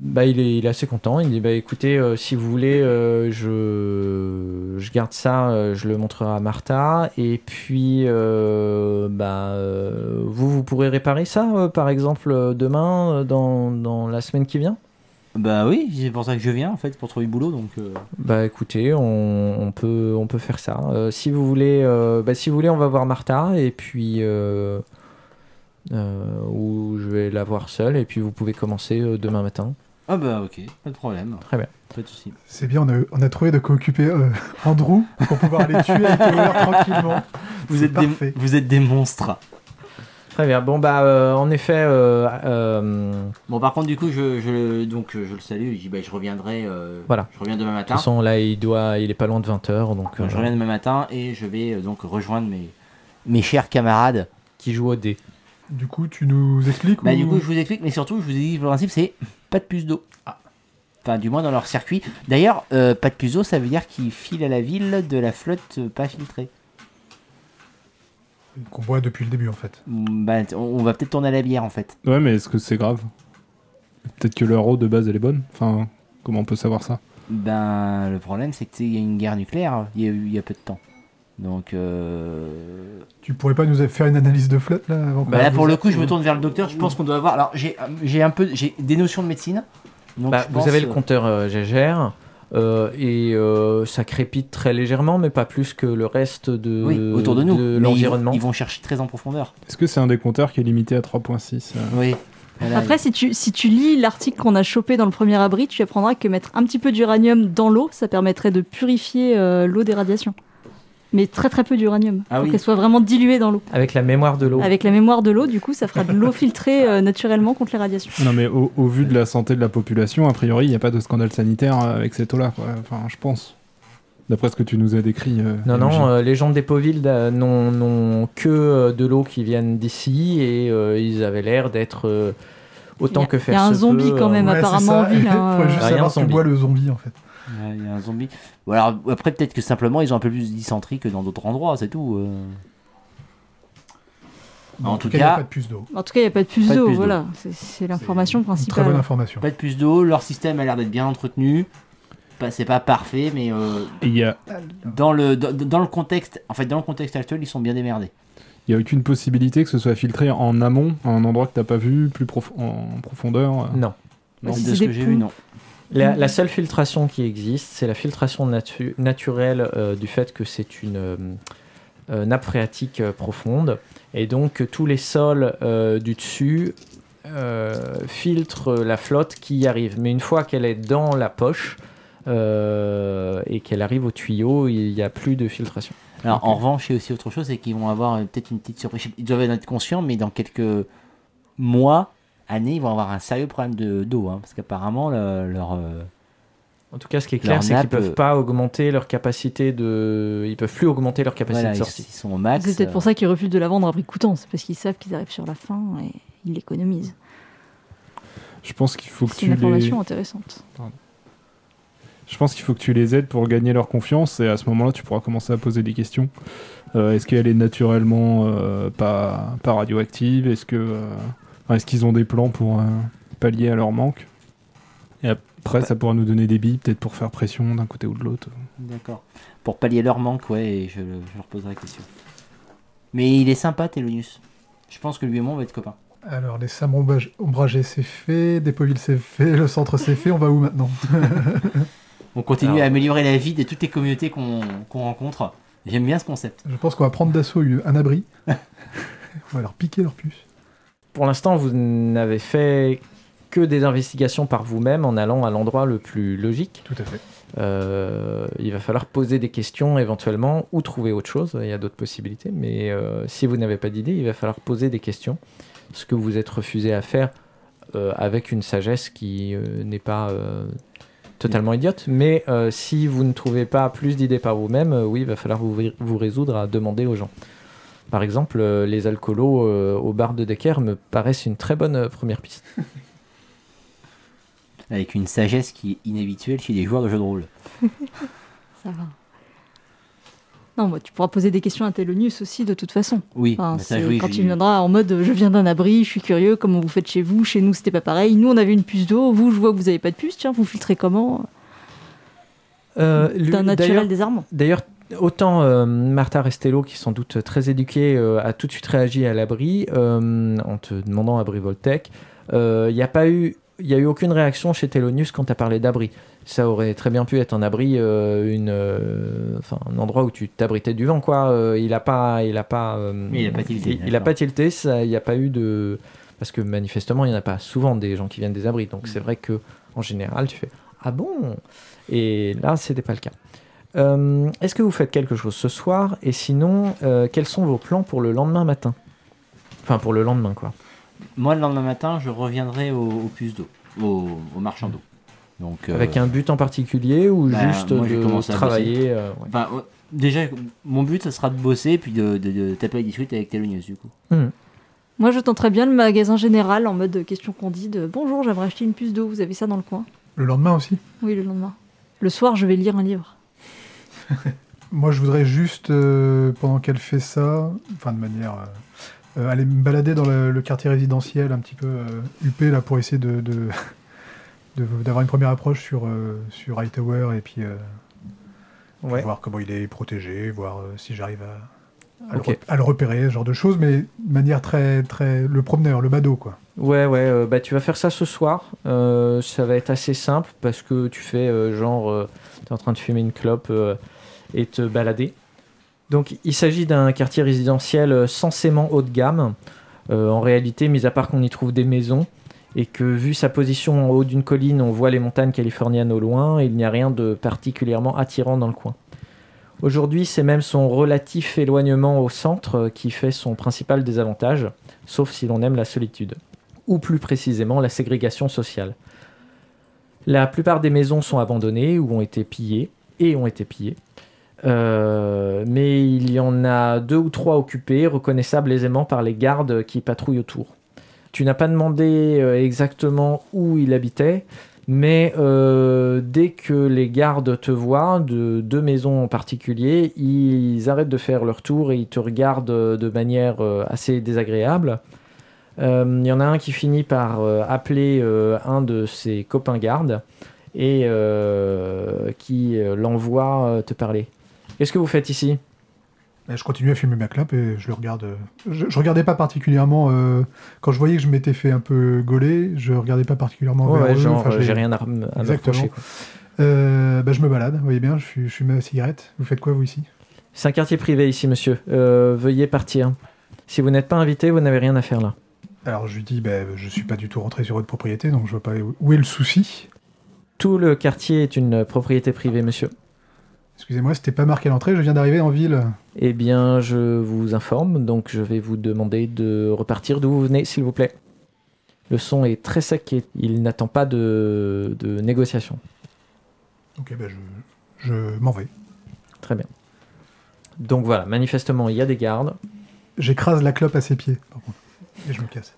Bah, il, est, il est assez content, il dit bah, écoutez, euh, si vous voulez, euh, je, je garde ça, euh, je le montrerai à Martha, et puis bah, vous, vous pourrez réparer ça, par exemple, demain, dans, dans la semaine qui vient? Bah oui, c'est pour ça que je viens en fait, pour trouver du boulot. Donc. euh, Bah écoutez, on, on peut, on peut faire ça. Euh, si vous voulez, euh, bah, si vous voulez, on va voir Martha et puis ou je vais la voir seule et puis vous pouvez commencer demain matin. Ah bah ok, pas de problème. Très bien. Pas de soucis. C'est bien, on a, on a trouvé de quoi occuper euh, Andrew pour pouvoir aller tuer avec tranquillement. Vous êtes, des, vous êtes des monstres. Très bien. Bon bah euh, en effet, euh, euh, Bon par contre du coup je, je donc je le salue, je dis bah je reviendrai euh, Voilà. je reviens demain de matin. toute façon là il doit, il est pas loin de 20 h donc Donc, je reviens demain matin et je vais euh, donc rejoindre mes mes chers camarades. qui joue au dé. Du coup, tu nous expliques Bah ou- du coup je vous explique mais surtout je vous ai dit le principe c'est pas de puce d'eau. Enfin du moins dans leur circuit. D'ailleurs euh, pas de puce d'eau ça veut dire qu'ils filent à la ville de la flotte euh, pas filtrée. qu'on boit depuis le début en fait. Mm, Bah on, on va peut-être tourner à la bière en fait. Ouais, mais est-ce que c'est grave? Peut-être que leur eau de base elle est bonne? Enfin, comment on peut savoir ça? Ben le problème c'est qu'il y a une guerre nucléaire il y a, eu- il y a peu de temps. Donc euh, Tu pourrais pas nous faire une analyse de flotte là avant Bah là pour le a- coup je me tourne vers le docteur, je pense qu'on doit avoir. Alors j'ai j'ai un peu j'ai des notions de médecine. Donc Bah, vous pense, avez le compteur euh, Gégère. euh, et euh, ça crépite très légèrement, mais pas plus que le reste de, oui, autour de nous. de ils- l'environnement. Ils, vont chercher très en profondeur. Est-ce que c'est un des compteurs qui est limité à 3.6 euh? Oui. Voilà, Après, si tu, si tu lis l'article qu'on a chopé dans le premier abri, tu apprendras que mettre un petit peu d'uranium dans l'eau, ça permettrait de purifier euh, l'eau des radiations. Mais très très peu d'uranium. Ah pour oui. qu'elle soit vraiment diluée dans l'eau. Avec la mémoire de l'eau. Avec la mémoire de l'eau, du coup, ça fera de l'eau filtrée euh, naturellement contre les radiations. Non, mais au, au vu de la santé de la population, a priori, il n'y a pas de scandale sanitaire euh, avec cette eau-là. quoi. Enfin, je pense. D'après ce que tu nous as décrit. euh, Non, non, euh, les gens de Dépoville euh, n'ont n'ont que euh, de l'eau qui viennent d'ici et euh, ils avaient l'air d'être euh, autant Il a- que faire il y a un zombie peut, quand même, Ouais, apparemment, ça. en ville, hein, Faudrait juste rien savoir ce que zombie. boit le zombie en fait. Ouais, Il y a un zombie. Ou alors, après, peut-être que simplement ils ont un peu plus de dysenterie que dans d'autres endroits, c'est tout. euh. Bon, En tout il n'y a cas- pas de puce d'eau. En tout cas, il n'y a pas de puce Pas de d'eau, puce d'eau. voilà. C'est- C'est l'information très principale. bonne information. Pas de puce d'eau, leur système a l'air d'être bien entretenu. Pas- C'est pas parfait, mais euh, Et Il y a, dans, le, dans, dans le contexte, en fait, dans le contexte actuel, ils sont bien démerdés. il y a aucune possibilité que ce soit filtré en amont, à un endroit que t'as pas vu, plus prof- en profondeur. euh. Non. Bah, de ce que j'ai vu, pompes. non. La, la seule filtration qui existe, c'est la filtration natu- naturelle euh, du fait que c'est une euh, euh, nappe phréatique euh, profonde. Et donc, tous les sols du dessus filtrent la flotte qui y arrive. Mais une fois qu'elle est dans la poche et qu'elle arrive au tuyau, il n'y a plus de filtration. Alors, en revanche, il y a aussi autre chose, c'est qu'ils vont avoir peut-être une petite surprise. Ils doivent en être conscients, mais dans quelques mois, années, ils vont avoir un sérieux problème de d'eau, hein, parce qu'apparemment, le- leur euh, En tout cas, ce qui est clair, c'est qu'ils peuvent euh, pas augmenter leur capacité de. Ils peuvent plus augmenter leur capacité voilà, de sortie. ils sont au max. C'est peut-être euh, pour ça qu'ils refusent de la vendre à prix coûtant. C'est parce qu'ils savent qu'ils arrivent sur la fin et ils l'économisent. Je pense qu'il faut que C'est tu une les... information intéressante. Je pense qu'il faut que tu les aides pour gagner leur confiance et à ce moment-là, tu pourras commencer à poser des questions. Euh, est-ce qu'elle est naturellement euh, pas, pas radioactive? Est-ce que euh, est-ce qu'ils ont des plans pour euh, pallier à leur manque Et après, ça pourra nous donner des billes, peut-être pour faire pression d'un côté ou de l'autre. D'accord. Pour pallier leur manque, ouais, et je, je leur poserai la question. Mais il est sympa, Thelonius. Je pense que lui et moi, on va être copains. Alors, les sabres ombrage- ombragés, c'est fait. Dépoville, c'est fait. Le centre, c'est fait. On va où maintenant On continue Alors- à améliorer la vie de toutes les communautés qu'on qu'on rencontre. J'aime bien ce concept. Je pense qu'on va prendre d'assaut un abri. on va leur piquer leur puce. Pour l'instant, vous n'avez fait que des investigations par vous-même en allant à l'endroit le plus logique. Tout à fait. Euh, il va falloir poser des questions éventuellement ou trouver autre chose. Il y a d'autres possibilités. Mais euh, si vous n'avez pas d'idée, il va falloir poser des questions. Ce que vous êtes refusé à faire euh, avec une sagesse qui n'est pas totalement idiote. Mais si vous ne trouvez pas plus d'idées par vous-même, oui, il va falloir vous, vous résoudre à demander aux gens. Par exemple, euh, les alcoolos euh, au bar de Decker me paraissent une très bonne euh, première piste. Avec une sagesse qui est inhabituelle chez les joueurs de jeux de rôle. Ça va. Non, bah, tu pourras poser des questions à Thelonius aussi, de toute façon. Oui, Enfin, mais ça, c'est oui, quand il viendra en mode je viens d'un abri, je suis curieux, comment vous faites chez vous? Chez nous, c'était pas pareil. Nous, on avait une puce d'eau. Vous, je vois que vous avez pas de puce. Tiens, vous filtrez comment? Euh, D'un naturel désarmant. D'ailleurs, autant euh, Martha Restello, qui est sans doute très éduquée, euh, a tout de suite réagi à l'abri euh, en te demandant abri Voltec. Il n'y a pas eu, il y a eu aucune réaction chez Thelonius quand tu as parlé d'abri. Ça aurait très bien pu être un abri, une, enfin, un endroit où tu t'abritais du vent, quoi. Il a pas, il a pas, il a pas tilté, Il, il a d'accord. pas tilté. Il n'y a pas eu de, parce que manifestement, il n'y en a pas souvent des gens qui viennent des abris. Donc c'est vrai que en général, tu fais ah bon? Et là, c'était pas le cas. Euh, Est-ce que vous faites quelque chose ce soir Et sinon, euh, quels sont vos plans pour le lendemain matin Enfin, pour le lendemain, quoi. Moi, le lendemain matin, je reviendrai au, au puce d'eau, au, au marchand d'eau. Donc, euh, Avec un but en particulier ou bah, juste moi, de travailler euh, ouais. enfin, ouais, déjà, mon but, ça sera de bosser puis de, de, de taper à discuter avec Thelonius, du coup. Moi, je tenterais bien le magasin général en mode question candide. Bonjour, j'aimerais acheter une puce d'eau. Vous avez ça dans le coin Le lendemain aussi? Oui, le lendemain. Le soir, je vais lire un livre. Moi, je voudrais juste, euh, pendant qu'elle fait ça, enfin de manière. euh, euh, aller me balader dans le, le quartier résidentiel un petit peu euh, huppé là pour essayer de. d'avoir une première approche sur, sur Hightower et puis Ouais. voir comment il est protégé, voir si j'arrive à, à, le, rep- à le repérer, ce genre de choses, mais de manière très, très. le promeneur, le badaud, quoi. Ouais, ouais, bah, tu vas faire ça ce soir. Ça va être assez simple parce que tu fais genre, tu es en train de fumer une clope et te balader. Donc, il s'agit d'un quartier résidentiel euh, censément haut de gamme. Euh, en réalité, mis à part qu'on y trouve des maisons et que, vu sa position en haut d'une colline, on voit les montagnes californiennes au loin, il n'y a rien de particulièrement attirant dans le coin. Aujourd'hui, c'est même son relatif éloignement au centre euh, qui fait son principal désavantage, sauf si l'on aime la solitude ou plus précisément la ségrégation sociale. La plupart des maisons sont abandonnées ou ont été pillées, et ont été pillés. Euh, mais il y en a deux ou trois occupés, reconnaissables aisément par les gardes qui patrouillent autour. Tu n'as pas demandé euh, exactement où il habitait, mais euh, dès que les gardes te voient, de deux maisons en particulier, ils arrêtent de faire leur tour et ils te regardent de manière assez désagréable. Il y en a un qui finit par appeler un de ses copains gardes et qui l'envoie te parler. Qu'est-ce que vous faites ici? Et je continue à fumer ma clope et je le regarde. euh, Je, je regardais pas particulièrement. euh, quand je voyais que je m'étais fait un peu gauler, je regardais pas particulièrement Ouais, vers ouais, eux. genre, Enfin, euh, j'ai- rien à, me reprocher. Euh, bah, je me balade, vous voyez bien, je, fume- je fume ma cigarette. Vous faites quoi, vous, ici? C'est un quartier privé ici, monsieur. Euh, veuillez partir. Si vous n'êtes pas invité, vous n'avez rien à faire là. Alors, je lui dis, bah, je suis pas du tout rentré sur votre propriété, donc je vois pas où est le souci. Tout le quartier est une propriété privée, monsieur. Excusez-moi, c'était pas marqué à l'entrée, je viens d'arriver en ville. Eh bien, je vous informe, donc je vais vous demander de repartir d'où vous venez, s'il vous plaît. Le son est très sec et il n'attend pas de, de négociation. Ok, bah, je, je m'en vais. Très bien. Donc voilà, manifestement, il y a des gardes. J'écrase la clope à ses pieds, par contre. Et je me casse.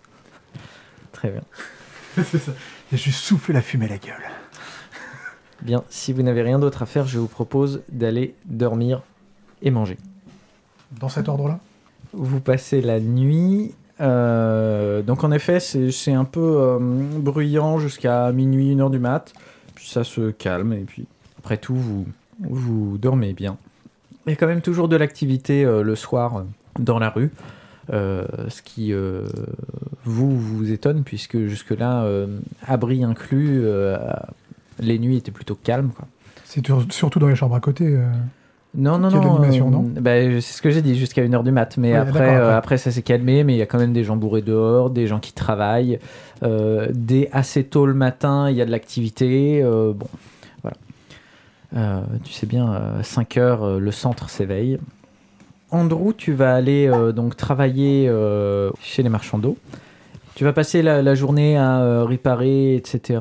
Très bien. C'est ça. Et je lui souffle la fumée à la gueule. Bien, si vous n'avez rien d'autre à faire, je vous propose d'aller dormir et manger. Dans cet ordre-là? Vous passez la nuit. euh, donc en effet, c'est un peu euh, bruyant jusqu'à minuit, une heure du mat. Puis ça se calme et puis après tout, vous, vous dormez bien. Il y a quand même toujours de l'activité euh, le soir dans la rue. euh, ce qui euh, vous vous étonne puisque jusque-là, euh, abri inclus, les nuits étaient plutôt calmes. C'est surtout dans les chambres à côté. euh. Non, non, non. euh, bah, c'est ce que j'ai dit, jusqu'à 1h du mat. Mais Ouais, après, euh, après. ça s'est calmé, mais il y a quand même des gens bourrés dehors, des gens qui travaillent. Euh, dès assez tôt le matin, il y a de l'activité. euh, bon, voilà. Tu sais bien, à 5h, le centre s'éveille. Andrew, tu vas aller donc travailler chez les marchands d'eau. Tu vas passer la, la journée à réparer, etc.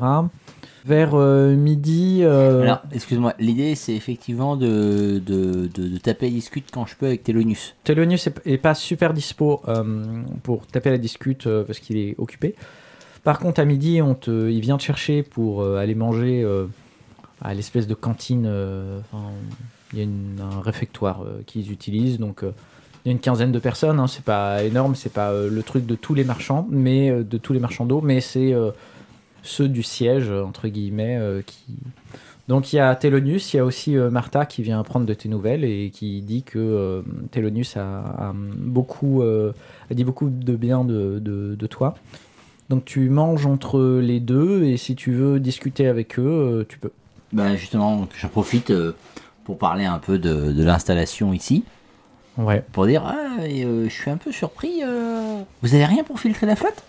Vers euh, midi. euh, Alors, excuse-moi, l'idée c'est effectivement de, de, de, de taper la discute quand je peux avec Telonius. Telonius est, est pas super dispo euh, pour taper la discute euh, parce qu'il est occupé. Par contre, à midi, on te, il vient te chercher pour euh, aller manger euh, à l'espèce de cantine. euh, enfin, il y a une- un réfectoire euh, qu'ils utilisent, donc euh, il y a une quinzaine de personnes. Hein, c'est pas énorme, c'est pas euh, le truc de tous les marchands, mais euh, de tous les marchands d'eau, mais c'est euh, ceux du siège entre guillemets euh, qui. Donc il y a Telonius, il y a aussi euh, Martha qui vient prendre de tes nouvelles et qui dit que euh, Telonius a, a beaucoup, euh, a dit beaucoup de bien de, de- de toi. Donc tu manges entre les deux et si tu veux discuter avec eux, tu peux. Ben justement, j'en profite pour parler un peu de, de l'installation ici. Ouais. Pour dire, ah, je suis un peu surpris. Vous avez rien pour filtrer la flotte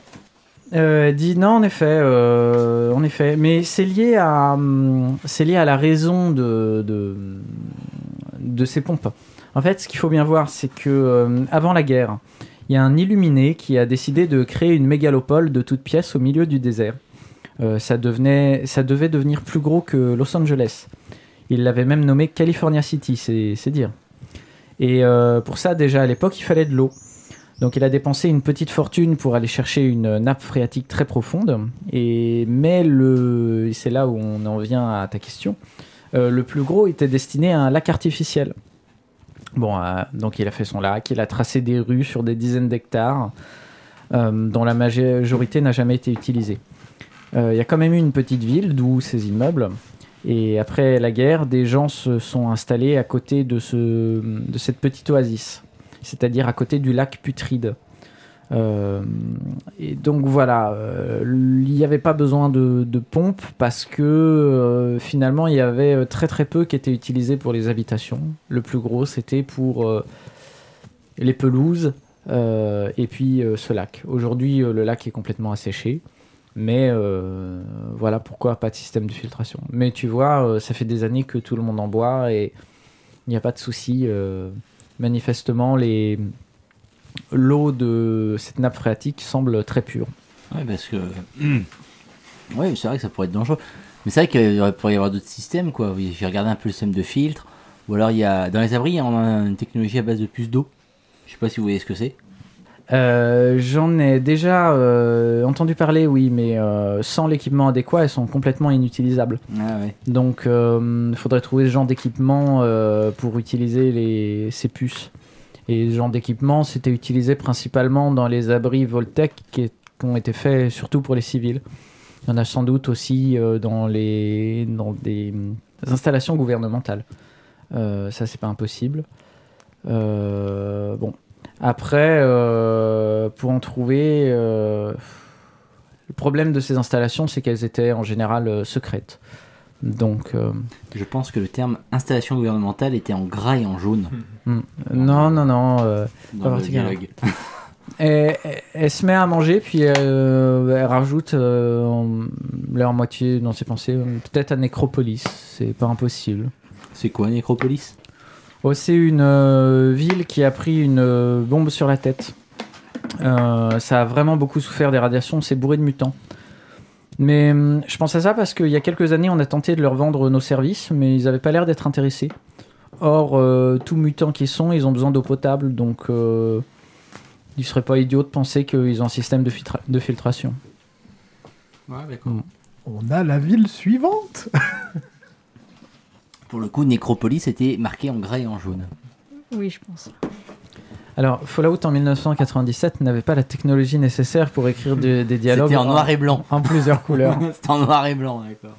Euh, dit non, en effet, euh, en effet, mais c'est lié à, hum, c'est lié à la raison de, de, ces pompes. En fait, ce qu'il faut bien voir, c'est que euh, avant la guerre, il y a un illuminé qui a décidé de créer une mégalopole de toutes pièces au milieu du désert. Euh, ça, devenait, ça devait devenir plus gros que Los Angeles. Il l'avait même nommé California City, c'est dire. Et pour ça, déjà à l'époque, il fallait de l'eau. Donc il a dépensé une petite fortune pour aller chercher une nappe phréatique très profonde. Et, mais le, c'est là où on en vient à ta question. euh, le plus gros était destiné à un lac artificiel. Bon, euh, donc il a fait son lac, il a tracé des rues sur des dizaines d'hectares euh, dont la majorité n'a jamais été utilisée. Il y a quand même eu une petite ville, d'où ces immeubles. Et après la guerre, des gens se sont installés à côté de cette petite oasis c'est-à-dire à côté du lac Putride. Euh, et donc voilà, euh, il n'y avait pas besoin de, de pompe parce que euh, finalement il y avait très très peu qui étaient utilisés pour les habitations. Le plus gros c'était pour les pelouses et puis ce lac. Aujourd'hui le lac est complètement asséché. Mais voilà pourquoi pas de système de filtration. Mais tu vois, ça fait des années que tout le monde en boit et il n'y a pas de souci. Manifestement, les... l'eau de cette nappe phréatique semble très pure. Ouais, parce que. Oui, c'est vrai que ça pourrait être dangereux. Mais c'est vrai qu'il pourrait y avoir d'autres systèmes, quoi. Oui, J'ai regardé un peu le système de filtre. Ou alors, il y a, dans les abris, on a une technologie à base de puces d'eau. Je sais pas si vous voyez ce que c'est. Euh, J'en ai déjà euh, entendu parler, oui, mais euh, sans l'équipement adéquat, elles sont complètement inutilisables. Ah ouais. Donc, il faudrait trouver ce genre d'équipement pour utiliser les, ces puces. Et ce genre d'équipement, c'était utilisé principalement dans les abris Voltec qui, est- qui ont été faits surtout pour les civils. Il y en a sans doute aussi dans, les, dans des installations gouvernementales. Ça, c'est pas impossible. Bon. Après, euh, pour en trouver, euh, le problème de ces installations, c'est qu'elles étaient en général euh, secrètes. Donc, euh, Je pense que le terme installation gouvernementale était en gras et en jaune hmm. non, non, non. euh, dans Pas le dialogue. elle, se met à manger, puis euh, elle rajoute euh, en- leur moitié dans ses pensées, peut-être à Nécropolis. C'est pas impossible. C'est quoi Nécropolis Oh, c'est une euh, ville qui a pris une euh, bombe sur la tête. Euh, ça a vraiment beaucoup souffert des radiations, c'est bourré de mutants. Mais hum, je pense à ça parce qu'il y a quelques années, on a tenté de leur vendre nos services, mais ils n'avaient pas l'air d'être intéressés. Or, euh, tout mutants qu'ils sont, ils ont besoin d'eau potable, donc euh, il serait pas idiot de penser qu'ils ont un système de, filtra- de filtration. Ouais, d'accord. On a la ville suivante. Pour le coup, Nécropolis était marqué en gras et en jaune. Oui, je pense. Alors, Fallout en 1997 n'avait pas la technologie nécessaire pour écrire de- des dialogues C'était en noir et blanc. en plusieurs couleurs. C'était en noir et blanc, d'accord.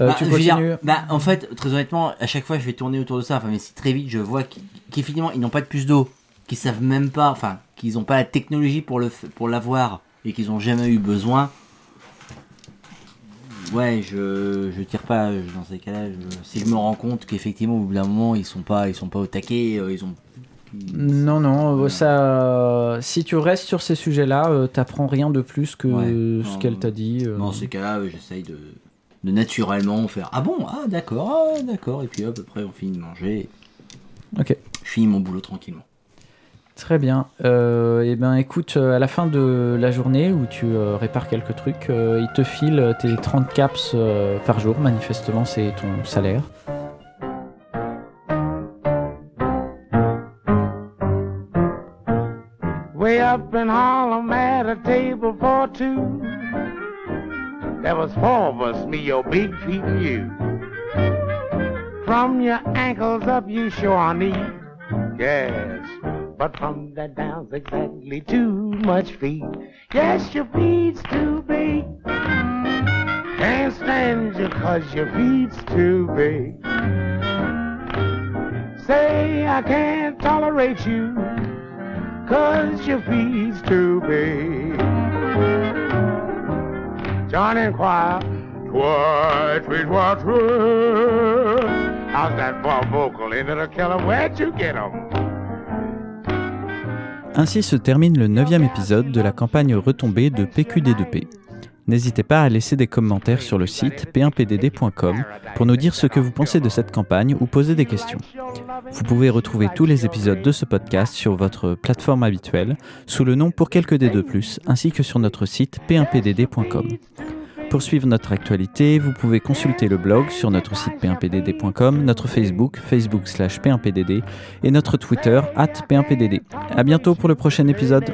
Euh, Bah, tu je veux dire, continues bah, en fait, très honnêtement, à chaque fois, je vais tourner autour de ça. Enfin, mais si très vite, je vois qu'- qu'effectivement, ils n'ont pas de puce d'eau, qu'ils savent même pas, enfin, qu'ils n'ont pas la technologie pour le, f- pour l'avoir et qu'ils n'ont jamais eu besoin. Ouais, je, je tire pas euh, dans ces cas-là. je- si je me rends compte qu'effectivement, au bout d'un moment, ils sont pas, ils sont pas au taquet, euh, ils ont. Non, non, Voilà. ça. Si tu restes sur ces sujets-là, euh, t'apprends rien de plus que Ouais. ce qu'elle t'a dit. euh. Dans ces cas-là, euh, j'essaye de, de naturellement faire Ah bon, ah d'accord, ah d'accord, et puis hop, après on finit de manger. Ok. Je finis mon boulot tranquillement. Très bien. Euh, et ben, écoute, euh, à la fin de la journée où tu euh, répares quelques trucs, euh, il te file tes 30 caps euh, par jour. Manifestement, c'est ton salaire. Way up in Harlem at a table for two. There was four of us, me, your big feet, and you. From your ankles up, you sure need. Yes, but from that down's exactly too much feet. Yes, your feet's too big. Can't stand you cause your feet's too big. Say I can't tolerate you cause your feet's too big. John inquire, twice, twice, twice, twice. How's that for vocal into the killer? Where'd you get 'em? Ainsi se termine le neuvième épisode de la campagne retombée de PQD2P. N'hésitez pas à laisser des commentaires sur le site p1pdd.com pour nous dire ce que vous pensez de cette campagne ou poser des questions. Vous pouvez retrouver tous les épisodes de ce podcast sur votre plateforme habituelle sous le nom Pour quelques dés de plus ainsi que sur notre site p1pdd.com. Pour suivre notre actualité, vous pouvez consulter le blog sur notre site p1pdd.com, notre Facebook, facebook slash p1pdd et notre Twitter, at p1pdd. À bientôt pour le prochain épisode.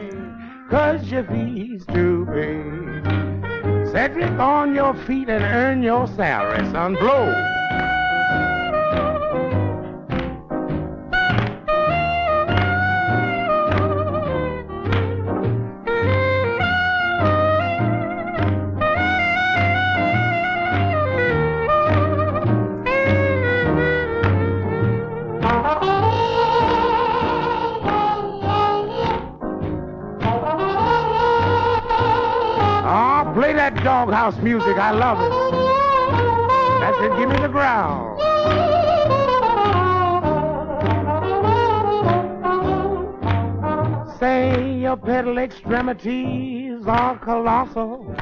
Doghouse music. I love it. That's it. Give me the growl. Say your pedal extremities are colossal.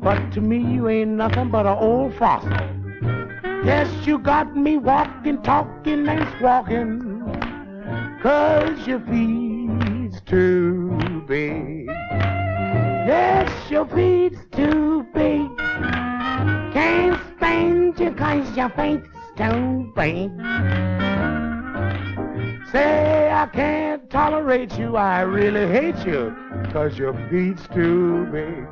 But to me, you ain't nothing but an old fossil. Yes, you got me walking, talking, and squawking. Cause your feet's too big. Yes, your feet's too big. Can't stand you cause you faint stone faint. Say I can't tolerate you, I really hate you, cause your feet's too big.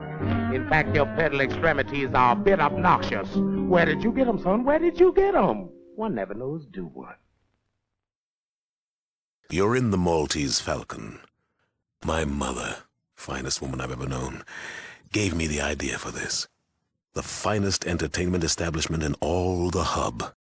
In fact, your pedal extremities are a bit obnoxious. Where did you get 'em, son? Where did you get 'em? One never knows, do one. You're in the Maltese Falcon. My mother, finest woman I've ever known, gave me the idea for this. The finest entertainment establishment in all the hub.